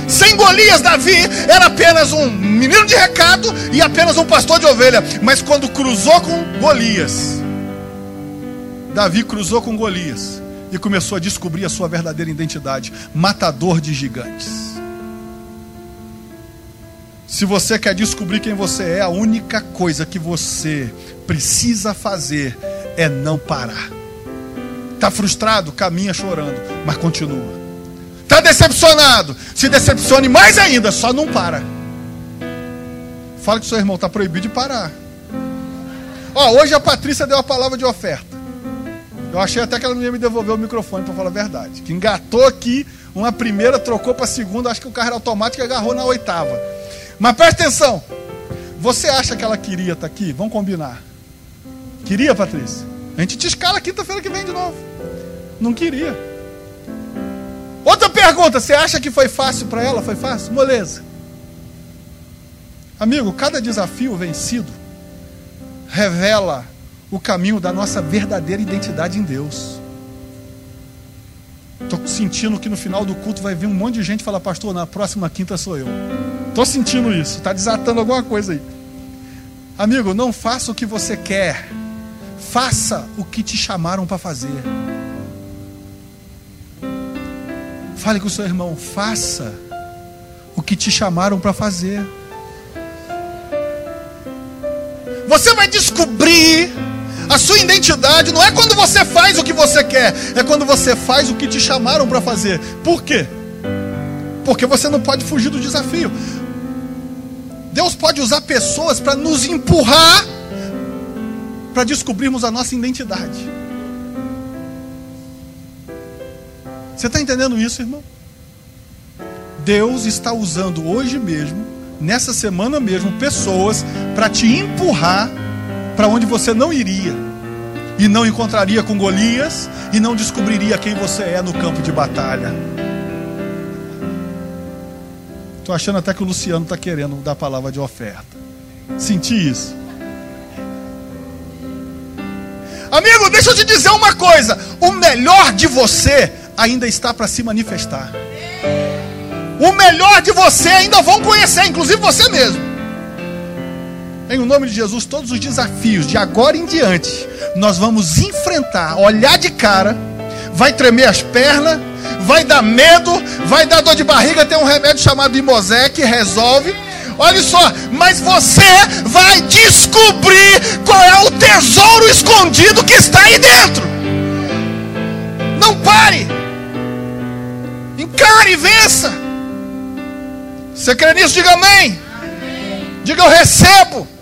Sem Golias, Davi era apenas um menino de recado e apenas um pastor de ovelha. Mas quando cruzou com Golias, Davi cruzou com Golias e começou a descobrir a sua verdadeira identidade: matador de gigantes. Se você quer descobrir quem você é, a única coisa que você precisa fazer é não parar. Está frustrado? Caminha chorando, mas continua. Está decepcionado? Se decepcione mais ainda, só não para. Fala que seu irmão está proibido de parar. Ó, hoje a Patrícia deu a palavra de oferta. Eu achei até que ela não ia me devolver o microfone para falar a verdade. Que engatou aqui, uma primeira, trocou para a segunda, acho que o carro era automático e agarrou na oitava. Mas presta atenção. Você acha que ela queria estar tá aqui? Vamos combinar. Queria, Patrícia? A gente te escala quinta-feira que vem de novo. Não queria. Outra pergunta: você acha que foi fácil para ela? Foi fácil? Moleza. Amigo, cada desafio vencido revela o caminho da nossa verdadeira identidade em Deus. Estou sentindo que no final do culto vai vir um monte de gente falar, pastor, na próxima quinta sou eu. Estou sentindo isso, está desatando alguma coisa aí. Amigo, não faça o que você quer, faça o que te chamaram para fazer. Fale com o seu irmão, faça o que te chamaram para fazer. Você vai descobrir a sua identidade não é quando você faz o que você quer, é quando você faz o que te chamaram para fazer. Por quê? Porque você não pode fugir do desafio. Deus pode usar pessoas para nos empurrar para descobrirmos a nossa identidade. Você está entendendo isso, irmão? Deus está usando hoje mesmo, nessa semana mesmo, pessoas para te empurrar para onde você não iria e não encontraria com Golias e não descobriria quem você é no campo de batalha. Estou achando até que o Luciano está querendo dar a palavra de oferta. Senti isso. Amigo, deixa eu te dizer uma coisa: o melhor de você ainda está para se manifestar. O melhor de você ainda vão conhecer, inclusive você mesmo. Em nome de Jesus, todos os desafios de agora em diante, nós vamos enfrentar, olhar de cara, vai tremer as pernas, vai dar medo, vai dar dor de barriga, tem um remédio chamado Imosé que resolve. Olha só, mas você vai descobrir qual é o tesouro escondido que está aí dentro. Não pare. Encare e vença. Você crê nisso? Diga amém. amém. Diga eu recebo.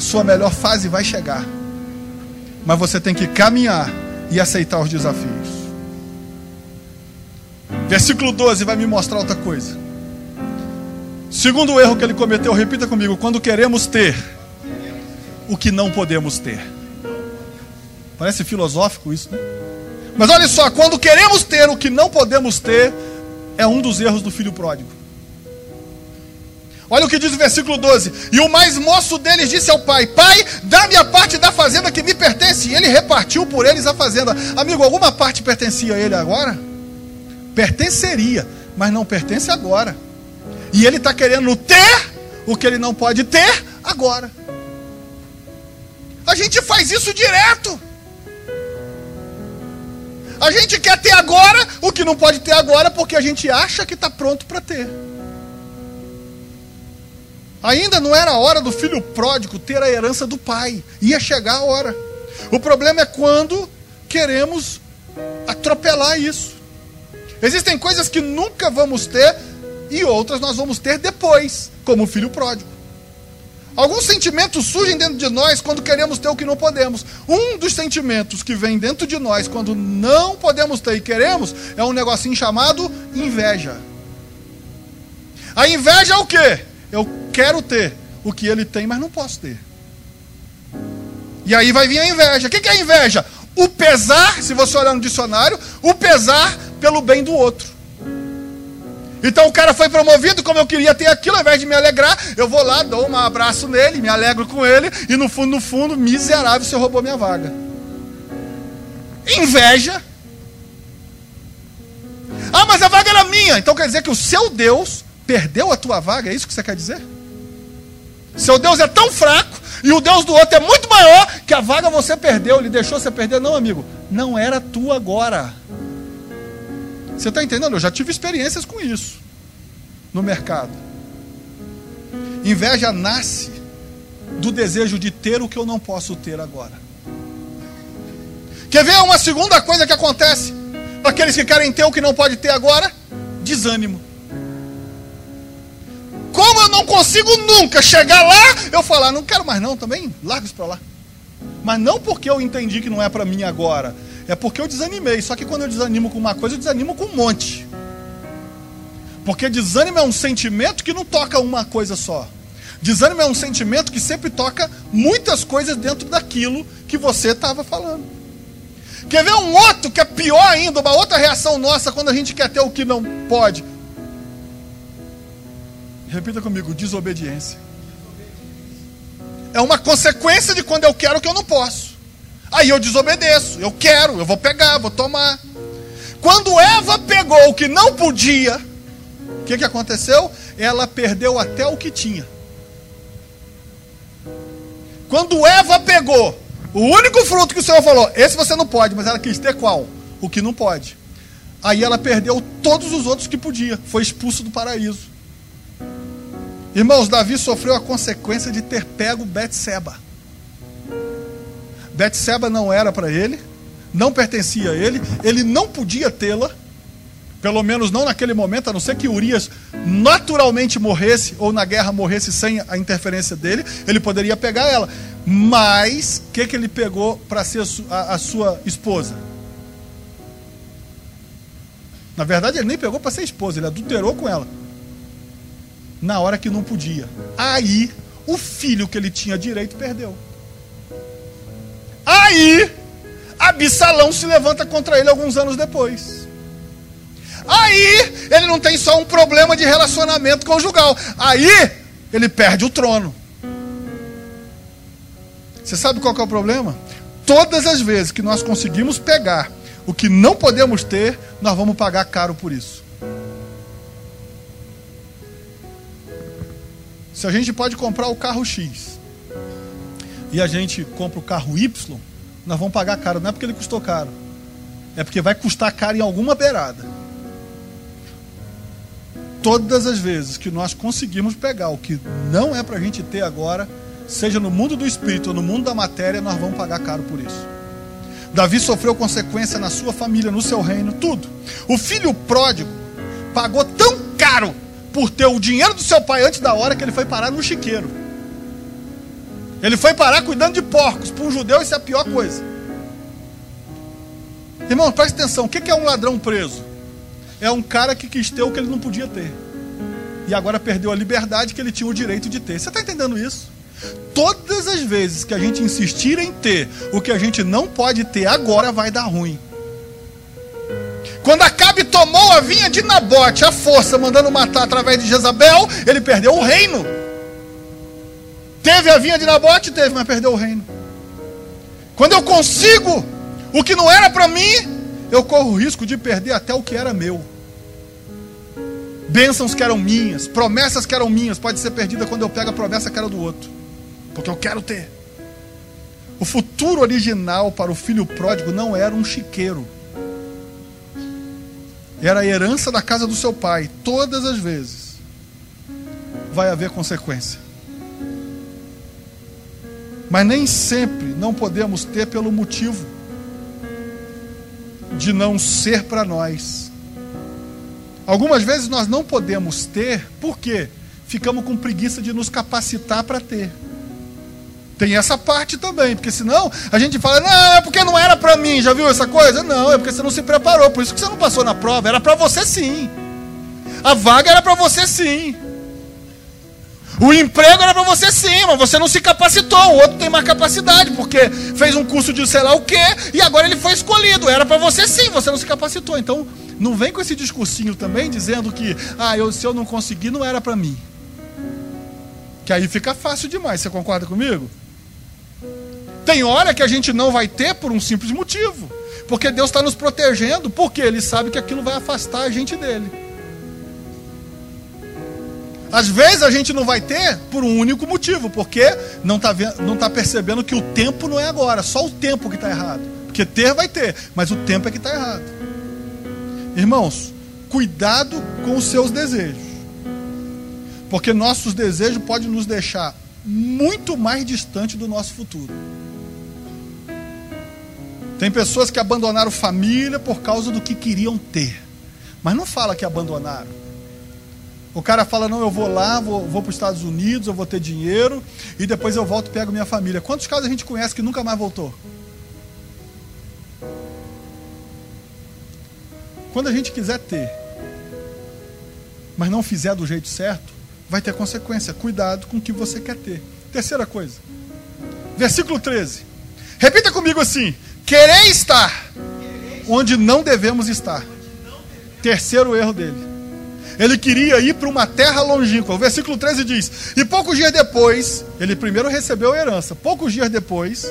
A sua melhor fase vai chegar. Mas você tem que caminhar e aceitar os desafios. Versículo 12 vai me mostrar outra coisa. Segundo erro que ele cometeu, repita comigo: quando queremos ter o que não podemos ter. Parece filosófico isso, né? Mas olha só, quando queremos ter o que não podemos ter, é um dos erros do filho pródigo. Olha o que diz o versículo 12: E o mais moço deles disse ao pai: Pai, dá-me a parte da fazenda que me pertence. E ele repartiu por eles a fazenda. Amigo, alguma parte pertencia a ele agora? Pertenceria, mas não pertence agora. E ele está querendo ter o que ele não pode ter agora. A gente faz isso direto. A gente quer ter agora o que não pode ter agora porque a gente acha que está pronto para ter. Ainda não era a hora do filho pródigo ter a herança do pai. Ia chegar a hora. O problema é quando queremos atropelar isso. Existem coisas que nunca vamos ter e outras nós vamos ter depois, como o filho pródigo. Alguns sentimentos surgem dentro de nós quando queremos ter o que não podemos. Um dos sentimentos que vem dentro de nós quando não podemos ter e queremos é um negocinho chamado inveja. A inveja é o que? Eu quero ter o que ele tem, mas não posso ter. E aí vai vir a inveja. O que é inveja? O pesar, se você olhar no dicionário, o pesar pelo bem do outro. Então o cara foi promovido, como eu queria ter aquilo, ao invés de me alegrar, eu vou lá, dou um abraço nele, me alegro com ele, e no fundo, no fundo, miserável, você roubou minha vaga. Inveja. Ah, mas a vaga era minha. Então quer dizer que o seu Deus perdeu a tua vaga? É isso que você quer dizer? Seu Deus é tão fraco e o Deus do outro é muito maior que a vaga você perdeu, ele deixou você perder. Não, amigo, não era tua agora. Você está entendendo? Eu já tive experiências com isso no mercado. Inveja nasce do desejo de ter o que eu não posso ter agora. Quer ver uma segunda coisa que acontece? Aqueles que querem ter o que não pode ter agora? Desânimo. Como eu não consigo nunca chegar lá, eu falar, ah, não quero mais não também, larga isso para lá. Mas não porque eu entendi que não é para mim agora, é porque eu desanimei. Só que quando eu desanimo com uma coisa, eu desanimo com um monte. Porque desânimo é um sentimento que não toca uma coisa só. Desânimo é um sentimento que sempre toca muitas coisas dentro daquilo que você estava falando. Quer ver um outro que é pior ainda, uma outra reação nossa quando a gente quer ter o que não pode? Repita comigo: desobediência. É uma consequência de quando eu quero o que eu não posso. Aí eu desobedeço, eu quero, eu vou pegar, vou tomar. Quando Eva pegou o que não podia, o que, que aconteceu? Ela perdeu até o que tinha. Quando Eva pegou o único fruto que o Senhor falou, esse você não pode, mas ela quis ter qual? O que não pode. Aí ela perdeu todos os outros que podia, foi expulso do paraíso. Irmãos, Davi sofreu a consequência de ter pego Betseba. Betseba não era para ele, não pertencia a ele, ele não podia tê-la, pelo menos não naquele momento, a não ser que Urias naturalmente morresse ou na guerra morresse sem a interferência dele, ele poderia pegar ela. Mas o que, que ele pegou para ser a, a sua esposa? Na verdade, ele nem pegou para ser esposa, ele adulterou com ela. Na hora que não podia. Aí, o filho que ele tinha direito perdeu. Aí, Absalão se levanta contra ele alguns anos depois. Aí, ele não tem só um problema de relacionamento conjugal. Aí, ele perde o trono. Você sabe qual é o problema? Todas as vezes que nós conseguimos pegar o que não podemos ter, nós vamos pagar caro por isso. Se a gente pode comprar o carro X e a gente compra o carro Y, nós vamos pagar caro. Não é porque ele custou caro, é porque vai custar caro em alguma beirada. Todas as vezes que nós conseguimos pegar o que não é para a gente ter agora, seja no mundo do espírito ou no mundo da matéria, nós vamos pagar caro por isso. Davi sofreu consequência na sua família, no seu reino, tudo. O filho pródigo pagou tão caro por ter o dinheiro do seu pai antes da hora que ele foi parar no chiqueiro. Ele foi parar cuidando de porcos. Para um judeu, isso é a pior coisa. Irmão, preste atenção: o que é um ladrão preso? É um cara que quis ter o que ele não podia ter. E agora perdeu a liberdade que ele tinha o direito de ter. Você está entendendo isso? Todas as vezes que a gente insistir em ter o que a gente não pode ter agora, vai dar ruim. Quando Acabe tomou a vinha de Nabote, a força, mandando matar através de Jezabel, ele perdeu o reino. Teve a vinha de Nabote? Teve, mas perdeu o reino. Quando eu consigo o que não era para mim, eu corro o risco de perder até o que era meu. Bênçãos que eram minhas, promessas que eram minhas, pode ser perdida quando eu pego a promessa que era do outro, porque eu quero ter. O futuro original para o filho pródigo não era um chiqueiro, era a herança da casa do seu pai. Todas as vezes vai haver consequência. Mas nem sempre não podemos ter pelo motivo de não ser para nós. Algumas vezes nós não podemos ter, por quê? Ficamos com preguiça de nos capacitar para ter. Tem essa parte também, porque senão a gente fala, não, é porque não era para mim, já viu essa coisa? Não, é porque você não se preparou, por isso que você não passou na prova, era para você sim. A vaga era para você sim. O emprego era para você sim, mas você não se capacitou. O outro tem mais capacidade, porque fez um curso de sei lá o quê, e agora ele foi escolhido. Era para você sim, você não se capacitou. Então, não vem com esse discursinho também dizendo que, ah, eu, se eu não conseguir, não era para mim. Que aí fica fácil demais. Você concorda comigo? Tem hora que a gente não vai ter por um simples motivo. Porque Deus está nos protegendo, porque Ele sabe que aquilo vai afastar a gente dele. Às vezes a gente não vai ter por um único motivo, porque não está não tá percebendo que o tempo não é agora, só o tempo que está errado. Porque ter vai ter, mas o tempo é que está errado. Irmãos, cuidado com os seus desejos. Porque nossos desejos podem nos deixar muito mais distante do nosso futuro. Tem pessoas que abandonaram família por causa do que queriam ter. Mas não fala que abandonaram. O cara fala: não, eu vou lá, vou, vou para os Estados Unidos, eu vou ter dinheiro e depois eu volto e pego minha família. Quantos casos a gente conhece que nunca mais voltou? Quando a gente quiser ter, mas não fizer do jeito certo, vai ter consequência. Cuidado com o que você quer ter. Terceira coisa, versículo 13. Repita comigo assim: querer estar onde não devemos estar. Terceiro erro dele. Ele queria ir para uma terra longínqua. O versículo 13 diz: E poucos dias depois, ele primeiro recebeu a herança. Poucos dias depois,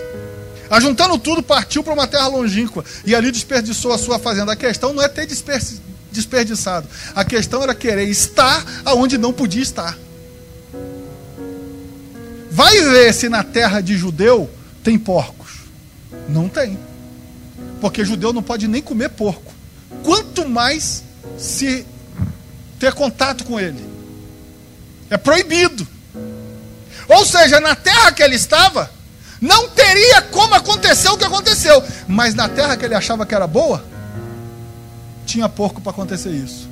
ajuntando tudo, partiu para uma terra longínqua. E ali desperdiçou a sua fazenda. A questão não é ter desperdiçado. A questão era querer estar aonde não podia estar. Vai ver se na terra de judeu tem porcos. Não tem. Porque judeu não pode nem comer porco. Quanto mais se ter contato com ele. É proibido. Ou seja, na terra que ele estava, não teria como acontecer o que aconteceu. Mas na terra que ele achava que era boa, tinha porco para acontecer isso.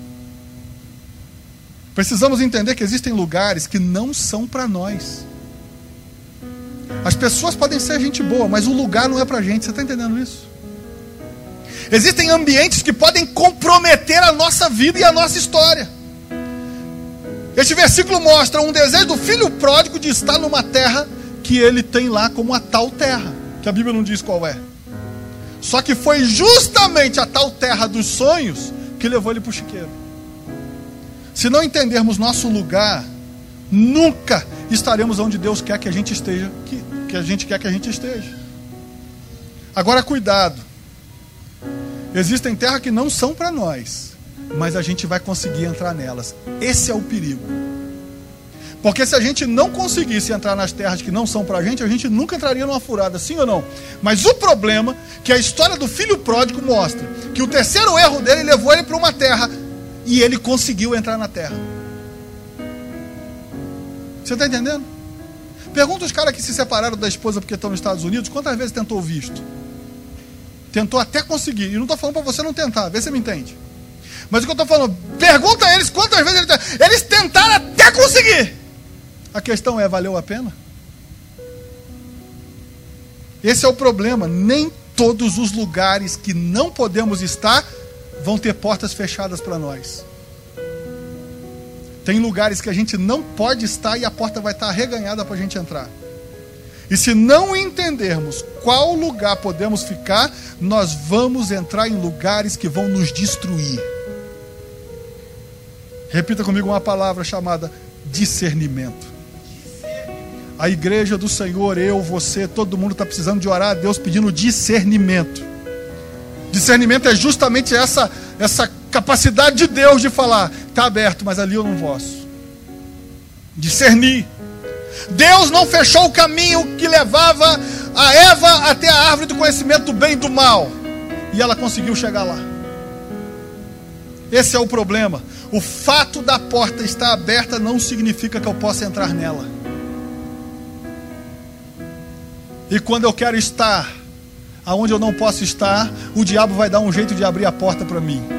Precisamos entender que existem lugares que não são para nós. As pessoas podem ser gente boa, mas o lugar não é para gente. Você está entendendo isso? Existem ambientes que podem comprometer a nossa vida e a nossa história. Este versículo mostra um desejo do filho pródigo de estar numa terra que ele tem lá como a tal terra, que a Bíblia não diz qual é. Só que foi justamente a tal terra dos sonhos que levou ele para o chiqueiro. Se não entendermos nosso lugar, nunca estaremos onde Deus quer que a gente esteja, que, que a gente quer que a gente esteja. Agora cuidado. Existem terras que não são para nós mas a gente vai conseguir entrar nelas. Esse é o perigo. Porque se a gente não conseguisse entrar nas terras que não são para a gente, a gente nunca entraria numa furada, sim ou não? Mas o problema que a história do filho pródigo mostra que o terceiro erro dele levou ele para uma terra e ele conseguiu entrar na terra. Você está entendendo? Pergunta os caras que se separaram da esposa porque estão nos Estados Unidos, quantas vezes tentou visto? Tentou até conseguir. E não estou falando para você não tentar, vê se você me entende. Mas o que eu estou falando, pergunta a eles quantas vezes eles, eles tentaram até conseguir. A questão é: valeu a pena? Esse é o problema. Nem todos os lugares que não podemos estar vão ter portas fechadas para nós. Tem lugares que a gente não pode estar e a porta vai estar reganhada para a gente entrar. E se não entendermos qual lugar podemos ficar, nós vamos entrar em lugares que vão nos destruir. Repita comigo uma palavra chamada discernimento. A igreja do Senhor, eu, você, todo mundo está precisando de orar a Deus pedindo discernimento. Discernimento é justamente essa, essa capacidade de Deus de falar: está aberto, mas ali eu não posso. Discernir. Deus não fechou o caminho que levava a Eva até a árvore do conhecimento do bem e do mal. E ela conseguiu chegar lá. Esse é o problema. O fato da porta estar aberta não significa que eu possa entrar nela. E quando eu quero estar aonde eu não posso estar, o diabo vai dar um jeito de abrir a porta para mim.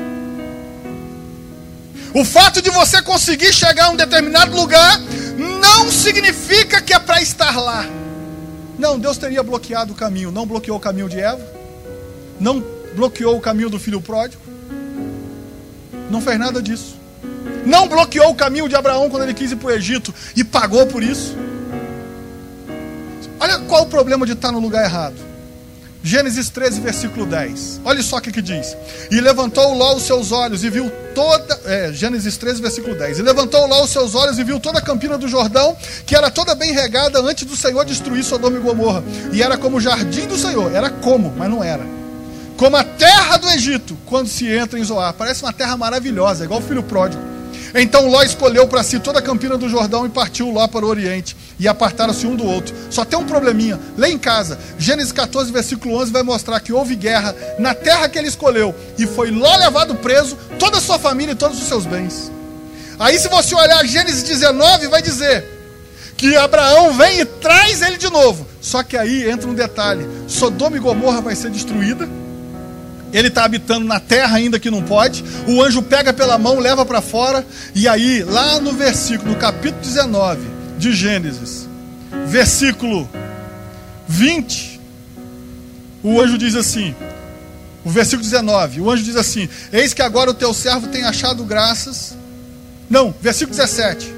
O fato de você conseguir chegar a um determinado lugar não significa que é para estar lá. Não, Deus teria bloqueado o caminho. Não bloqueou o caminho de Eva. Não bloqueou o caminho do filho pródigo. Não fez nada disso. Não bloqueou o caminho de Abraão quando ele quis ir para o Egito e pagou por isso. Olha qual o problema de estar no lugar errado. Gênesis 13, versículo 10. Olha só o que, que diz. E levantou Ló os seus olhos e viu toda. É, Gênesis 13, versículo 10. E levantou Ló os seus olhos e viu toda a campina do Jordão, que era toda bem regada antes do Senhor destruir Sodoma e Gomorra. E era como o jardim do Senhor. Era como, mas não era. Como a terra do Egito, quando se entra em Zoar. Parece uma terra maravilhosa, igual o filho pródigo. Então Ló escolheu para si toda a campina do Jordão e partiu Ló para o Oriente. E apartaram-se um do outro. Só tem um probleminha. Lê em casa. Gênesis 14, versículo 11 vai mostrar que houve guerra na terra que ele escolheu. E foi Ló levado preso, toda a sua família e todos os seus bens. Aí, se você olhar Gênesis 19, vai dizer que Abraão vem e traz ele de novo. Só que aí entra um detalhe: Sodoma e Gomorra vai ser destruída ele está habitando na terra ainda que não pode. O anjo pega pela mão, leva para fora. E aí, lá no versículo, no capítulo 19 de Gênesis, versículo 20, o anjo diz assim: o versículo 19, o anjo diz assim: Eis que agora o teu servo tem achado graças. Não, versículo 17.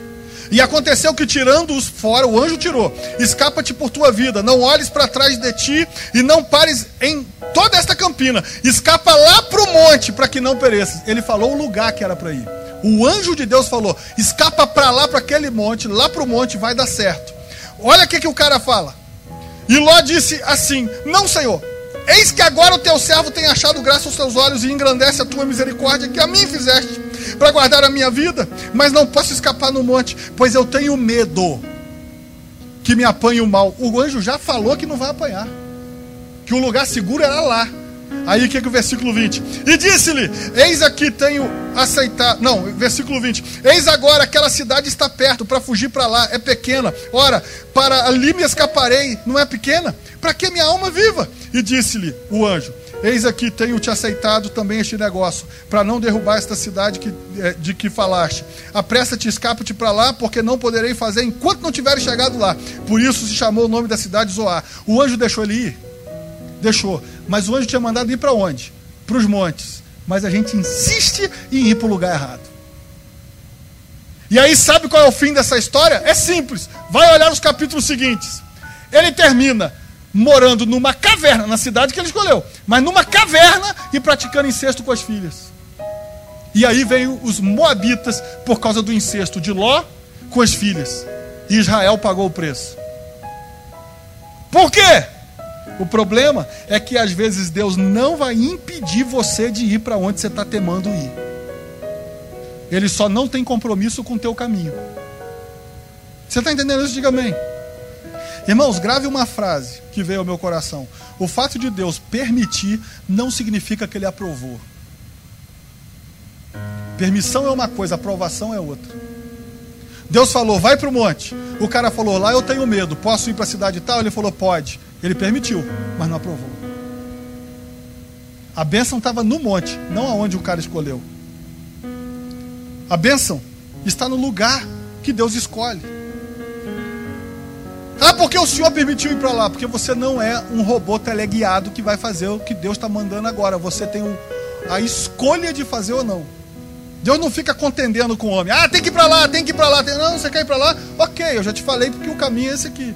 E aconteceu que, tirando-os fora, o anjo tirou: Escapa-te por tua vida, não olhes para trás de ti e não pares em toda esta campina. Escapa lá para o monte, para que não pereças. Ele falou o lugar que era para ir. O anjo de Deus falou: Escapa para lá, para aquele monte, lá para o monte, vai dar certo. Olha o que, que o cara fala. E Ló disse assim: Não, Senhor, Eis que agora o teu servo tem achado graça aos teus olhos e engrandece a tua misericórdia que a mim fizeste para guardar a minha vida, mas não posso escapar no monte, pois eu tenho medo que me apanhe o mal. O anjo já falou que não vai apanhar, que o lugar seguro era lá. Aí o que é que o versículo 20? E disse-lhe: Eis aqui tenho aceitado. Não, versículo 20. Eis agora aquela cidade está perto, para fugir para lá, é pequena. Ora, para ali me escaparei, não é pequena? Para que minha alma viva? E disse-lhe o anjo: Eis aqui tenho te aceitado também este negócio, para não derrubar esta cidade que, é, de que falaste. Apressa-te, escapa-te para lá, porque não poderei fazer enquanto não tiveres chegado lá. Por isso se chamou o nome da cidade Zoar. O anjo deixou ele ir? Deixou. Mas o anjo tinha mandado ir para onde? Para os montes. Mas a gente insiste em ir para o lugar errado. E aí, sabe qual é o fim dessa história? É simples. Vai olhar os capítulos seguintes. Ele termina morando numa caverna, na cidade que ele escolheu, mas numa caverna e praticando incesto com as filhas. E aí veio os moabitas por causa do incesto de Ló com as filhas. E Israel pagou o preço. Por quê? O problema é que às vezes Deus não vai impedir você de ir para onde você está temando ir. Ele só não tem compromisso com o teu caminho. Você está entendendo isso? Diga amém. Irmãos, grave uma frase que veio ao meu coração. O fato de Deus permitir não significa que Ele aprovou. Permissão é uma coisa, aprovação é outra. Deus falou, vai para o monte. O cara falou, lá eu tenho medo, posso ir para a cidade tal? Ele falou, pode. Ele permitiu, mas não aprovou. A bênção estava no monte, não aonde o cara escolheu. A bênção está no lugar que Deus escolhe. Ah, porque o Senhor permitiu ir para lá? Porque você não é um robô teleguiado que vai fazer o que Deus está mandando agora. Você tem a escolha de fazer ou não. Deus não fica contendendo com o homem. Ah, tem que ir para lá, tem que ir para lá. Não, você quer ir para lá? Ok, eu já te falei porque o caminho é esse aqui.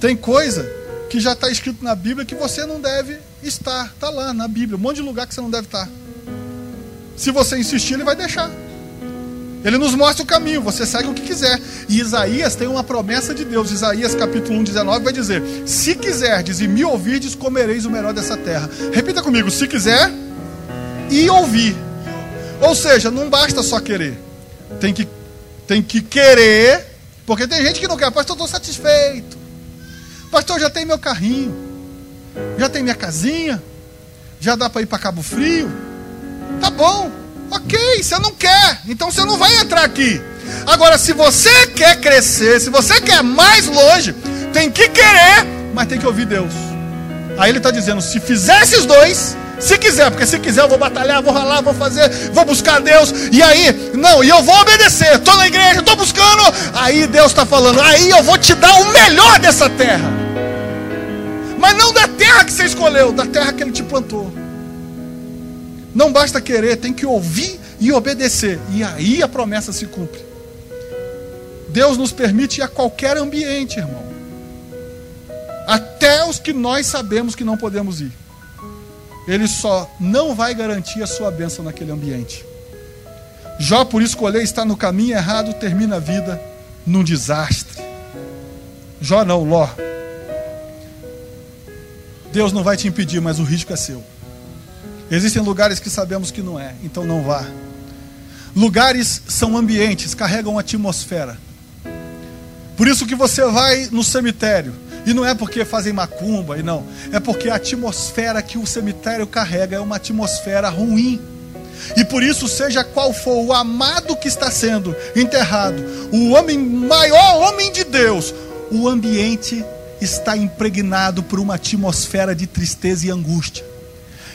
Tem coisa que já está escrito na Bíblia que você não deve estar. Está lá na Bíblia, um monte de lugar que você não deve estar. Se você insistir, ele vai deixar. Ele nos mostra o caminho, você segue o que quiser. E Isaías tem uma promessa de Deus. Isaías capítulo 1, 19 vai dizer: Se quiserdes e me ouvirdes, comereis o melhor dessa terra. Repita comigo: se quiser e ouvir. Ou seja, não basta só querer. Tem que, tem que querer, porque tem gente que não quer. Pastor, estou satisfeito. Pastor, já tem meu carrinho. Já tem minha casinha. Já dá para ir para Cabo Frio. Tá bom. Ok, você não quer, então você não vai entrar aqui. Agora, se você quer crescer, se você quer mais longe, tem que querer, mas tem que ouvir Deus. Aí ele está dizendo: se fizer esses dois, se quiser, porque se quiser eu vou batalhar, vou ralar, vou fazer, vou buscar Deus. E aí, não, e eu vou obedecer. Estou na igreja, estou buscando. Aí Deus está falando: aí eu vou te dar o melhor dessa terra. Mas não da terra que você escolheu, da terra que Ele te plantou. Não basta querer, tem que ouvir e obedecer. E aí a promessa se cumpre. Deus nos permite ir a qualquer ambiente, irmão. Até os que nós sabemos que não podemos ir. Ele só não vai garantir a sua bênção naquele ambiente. Jó, por escolher estar no caminho errado, termina a vida num desastre. Jó não, Ló. Deus não vai te impedir, mas o risco é seu. Existem lugares que sabemos que não é, então não vá. Lugares são ambientes, carregam atmosfera. Por isso que você vai no cemitério. E não é porque fazem macumba, e não. É porque a atmosfera que o cemitério carrega é uma atmosfera ruim. E por isso, seja qual for o amado que está sendo enterrado, o homem maior homem de Deus, o ambiente está impregnado por uma atmosfera de tristeza e angústia.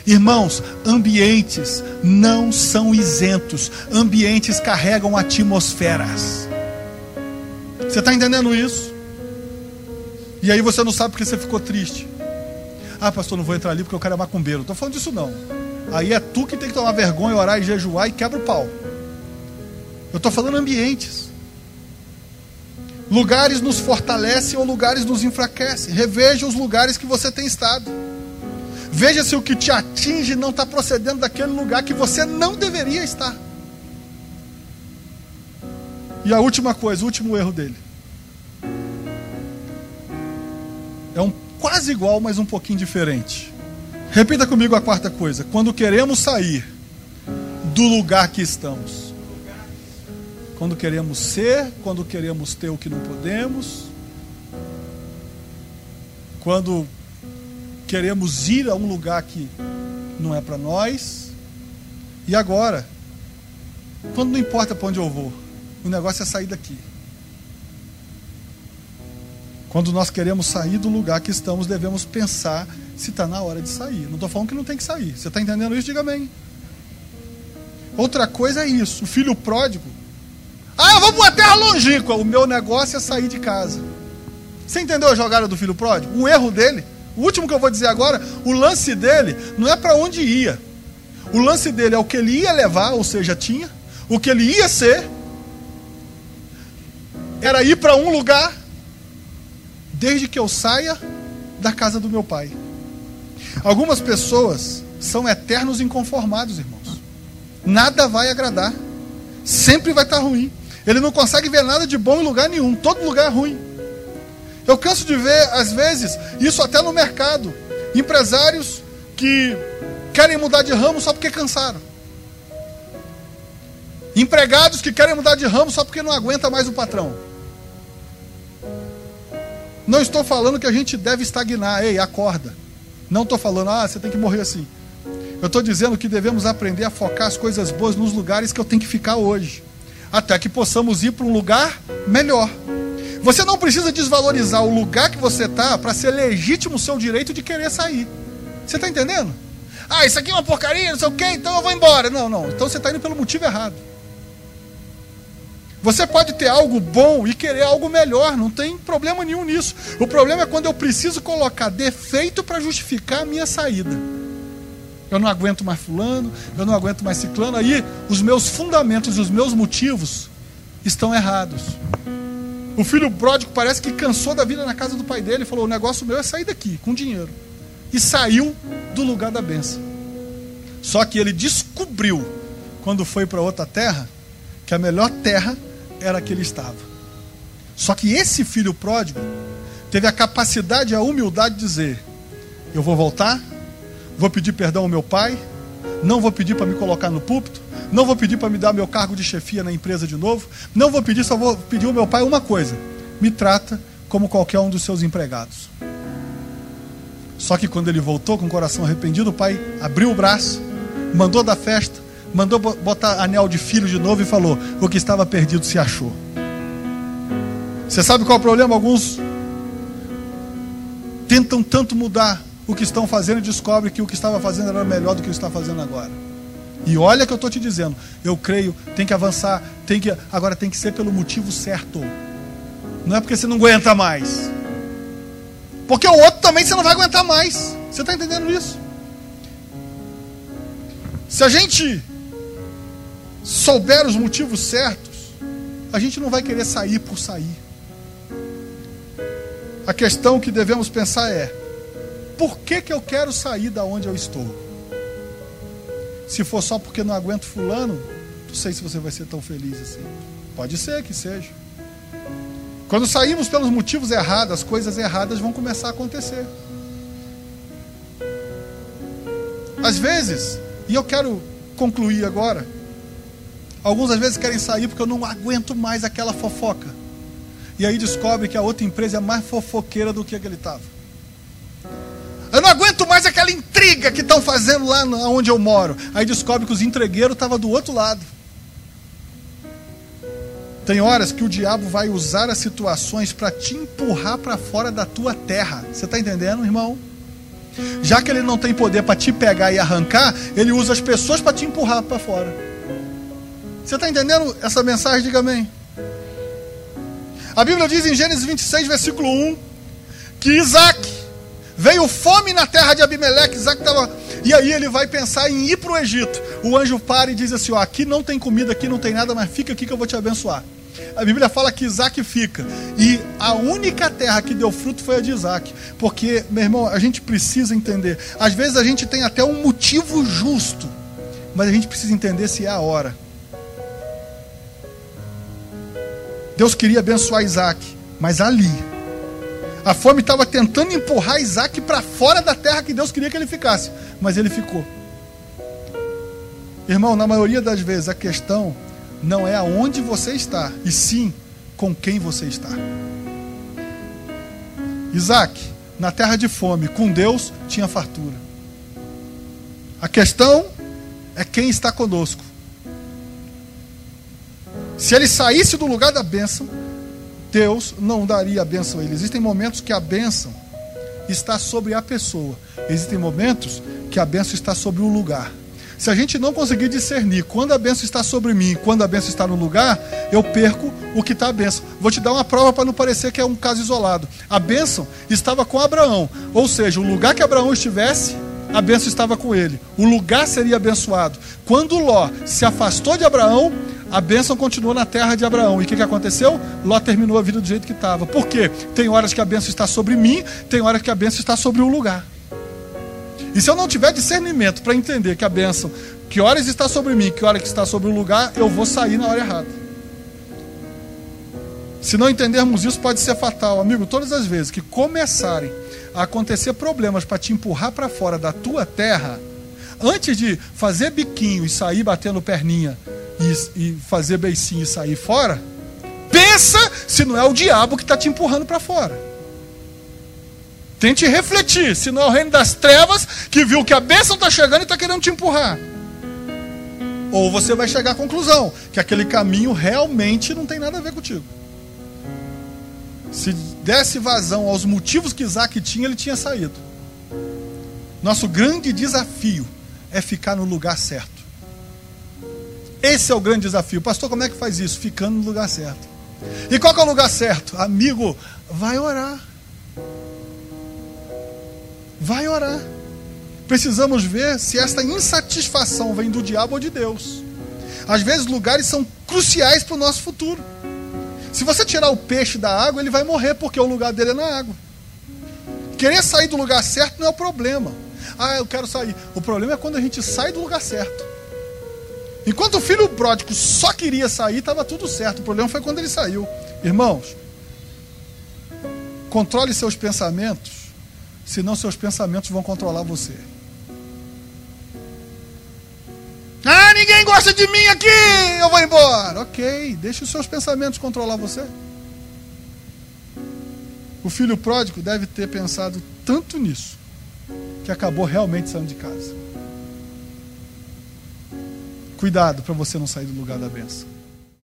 Irmãos, ambientes não são isentos, ambientes carregam atmosferas. Você está entendendo isso? E aí você não sabe porque você ficou triste. Ah, pastor, não vou entrar ali porque o cara é macumbeiro. Não estou falando disso não. Aí é tu que tem que tomar vergonha, orar e jejuar e quebra o pau. Eu estou falando ambientes. Lugares nos fortalecem ou lugares nos enfraquecem. Reveja os lugares que você tem estado. Veja se o que te atinge não está procedendo daquele lugar que você não deveria estar. E a última coisa, o último erro dele. É um quase igual, mas um pouquinho diferente. Repita comigo a quarta coisa. Quando queremos sair do lugar que estamos quando queremos ser, quando queremos ter o que não podemos, quando queremos ir a um lugar que não é para nós. E agora, quando não importa para onde eu vou, o negócio é sair daqui. Quando nós queremos sair do lugar que estamos, devemos pensar se está na hora de sair. Não estou falando que não tem que sair. Você está entendendo isso? Diga bem. Outra coisa é isso: o filho pródigo ah, eu vou para uma terra longínqua. O meu negócio é sair de casa. Você entendeu a jogada do filho pródigo? O erro dele, o último que eu vou dizer agora, o lance dele não é para onde ia. O lance dele é o que ele ia levar, ou seja, tinha, o que ele ia ser, era ir para um lugar, desde que eu saia da casa do meu pai. Algumas pessoas são eternos inconformados, irmãos. Nada vai agradar, sempre vai estar ruim. Ele não consegue ver nada de bom em lugar nenhum. Todo lugar é ruim. Eu canso de ver, às vezes, isso até no mercado. Empresários que querem mudar de ramo só porque cansaram. Empregados que querem mudar de ramo só porque não aguenta mais o patrão. Não estou falando que a gente deve estagnar. Ei, acorda. Não estou falando, ah, você tem que morrer assim. Eu estou dizendo que devemos aprender a focar as coisas boas nos lugares que eu tenho que ficar hoje até que possamos ir para um lugar melhor. Você não precisa desvalorizar o lugar que você está para ser legítimo o seu direito de querer sair. Você está entendendo? Ah, isso aqui é uma porcaria, não sei o quê, então eu vou embora. Não, não. Então você está indo pelo motivo errado. Você pode ter algo bom e querer algo melhor, não tem problema nenhum nisso. O problema é quando eu preciso colocar defeito para justificar a minha saída eu não aguento mais fulano, eu não aguento mais ciclano. Aí os meus fundamentos e os meus motivos estão errados. O filho pródigo parece que cansou da vida na casa do pai dele e falou: o negócio meu é sair daqui com dinheiro. E saiu do lugar da benção. Só que ele descobriu, quando foi para outra terra, que a melhor terra era a que ele estava. Só que esse filho pródigo teve a capacidade e a humildade de dizer: Eu vou voltar, vou pedir perdão ao meu pai, não vou pedir para me colocar no púlpito, não vou pedir para me dar meu cargo de chefia na empresa de novo, não vou pedir, só vou pedir ao meu pai uma coisa: me trata como qualquer um dos seus empregados. Só que quando ele voltou com o coração arrependido, o pai abriu o braço, mandou dar festa, mandou botar anel de filho de novo e falou: o que estava perdido se achou. Você sabe qual é o problema? Alguns tentam tanto mudar o que estão fazendo e descobre que o que estava fazendo era melhor do que está fazendo agora. E olha que eu estou te dizendo, eu creio, tem que avançar, tem que agora tem que ser pelo motivo certo. Não é porque você não aguenta mais. Porque o outro também você não vai aguentar mais. Você está entendendo isso? Se a gente souber os motivos certos, a gente não vai querer sair por sair. A questão que devemos pensar é: por que, que eu quero sair da onde eu estou? Se for só porque não aguento fulano, não sei se você vai ser tão feliz assim. Pode ser que seja. Quando saímos pelos motivos errados, as coisas erradas vão começar a acontecer. Às vezes, e eu quero concluir agora, alguns às vezes querem sair porque eu não aguento mais aquela fofoca. E aí descobre que a outra empresa é mais fofoqueira do que a que ele estava. Eu não aguento mais aquela intriga que estão fazendo lá onde eu moro. Aí descobre que os entregueiros estavam do outro lado. Tem horas que o diabo vai usar as situações para te empurrar para fora da tua terra. Você está entendendo, irmão? Já que ele não tem poder para te pegar e arrancar, ele usa as pessoas para te empurrar para fora. Você está entendendo essa mensagem? Diga amém. A Bíblia diz em Gênesis 26, versículo 1, que Isaac veio fome na terra de Abimeleque. Isaac estava. E aí ele vai pensar em ir para o Egito. O anjo para e diz assim: ó, aqui não tem comida, aqui não tem nada, mas fica aqui que eu vou te abençoar. A Bíblia fala que Isaac fica. E a única terra que deu fruto foi a de Isaac. Porque, meu irmão, a gente precisa entender. Às vezes a gente tem até um motivo justo. Mas a gente precisa entender se é a hora. Deus queria abençoar Isaac. Mas ali. A fome estava tentando empurrar Isaac para fora da terra que Deus queria que ele ficasse. Mas ele ficou. Irmão, na maioria das vezes a questão não é aonde você está, e sim com quem você está. Isaac, na terra de fome, com Deus tinha fartura. A questão é quem está conosco. Se ele saísse do lugar da bênção, Deus não daria a bênção a ele. Existem momentos que a bênção está sobre a pessoa, existem momentos que a bênção está sobre o lugar. Se a gente não conseguir discernir quando a benção está sobre mim, quando a benção está no lugar, eu perco o que está a benção. Vou te dar uma prova para não parecer que é um caso isolado. A benção estava com Abraão, ou seja, o lugar que Abraão estivesse, a benção estava com ele. O lugar seria abençoado. Quando Ló se afastou de Abraão, a bênção continuou na terra de Abraão. E o que, que aconteceu? Ló terminou a vida do jeito que estava. Por quê? Tem horas que a bênção está sobre mim, tem horas que a bênção está sobre o lugar. E se eu não tiver discernimento para entender que a bênção, que horas está sobre mim, que hora que está sobre o lugar, eu vou sair na hora errada. Se não entendermos isso, pode ser fatal. Amigo, todas as vezes que começarem a acontecer problemas para te empurrar para fora da tua terra, antes de fazer biquinho e sair batendo perninha e, e fazer beicinho e sair fora, pensa se não é o diabo que está te empurrando para fora. Tente refletir, se não é o reino das trevas que viu que a bênção está chegando e está querendo te empurrar. Ou você vai chegar à conclusão que aquele caminho realmente não tem nada a ver contigo. Se desse vazão aos motivos que Isaac tinha, ele tinha saído. Nosso grande desafio é ficar no lugar certo. Esse é o grande desafio. Pastor, como é que faz isso? Ficando no lugar certo. E qual é o lugar certo? Amigo, vai orar. Vai orar. Precisamos ver se esta insatisfação vem do diabo ou de Deus. Às vezes, lugares são cruciais para o nosso futuro. Se você tirar o peixe da água, ele vai morrer, porque o lugar dele é na água. Querer sair do lugar certo não é o problema. Ah, eu quero sair. O problema é quando a gente sai do lugar certo. Enquanto o filho pródigo só queria sair, estava tudo certo. O problema foi quando ele saiu. Irmãos, controle seus pensamentos senão seus pensamentos vão controlar você. Ah, ninguém gosta de mim aqui, eu vou embora. Ok, deixe os seus pensamentos controlar você. O filho pródigo deve ter pensado tanto nisso que acabou realmente saindo de casa. Cuidado para você não sair do lugar da benção.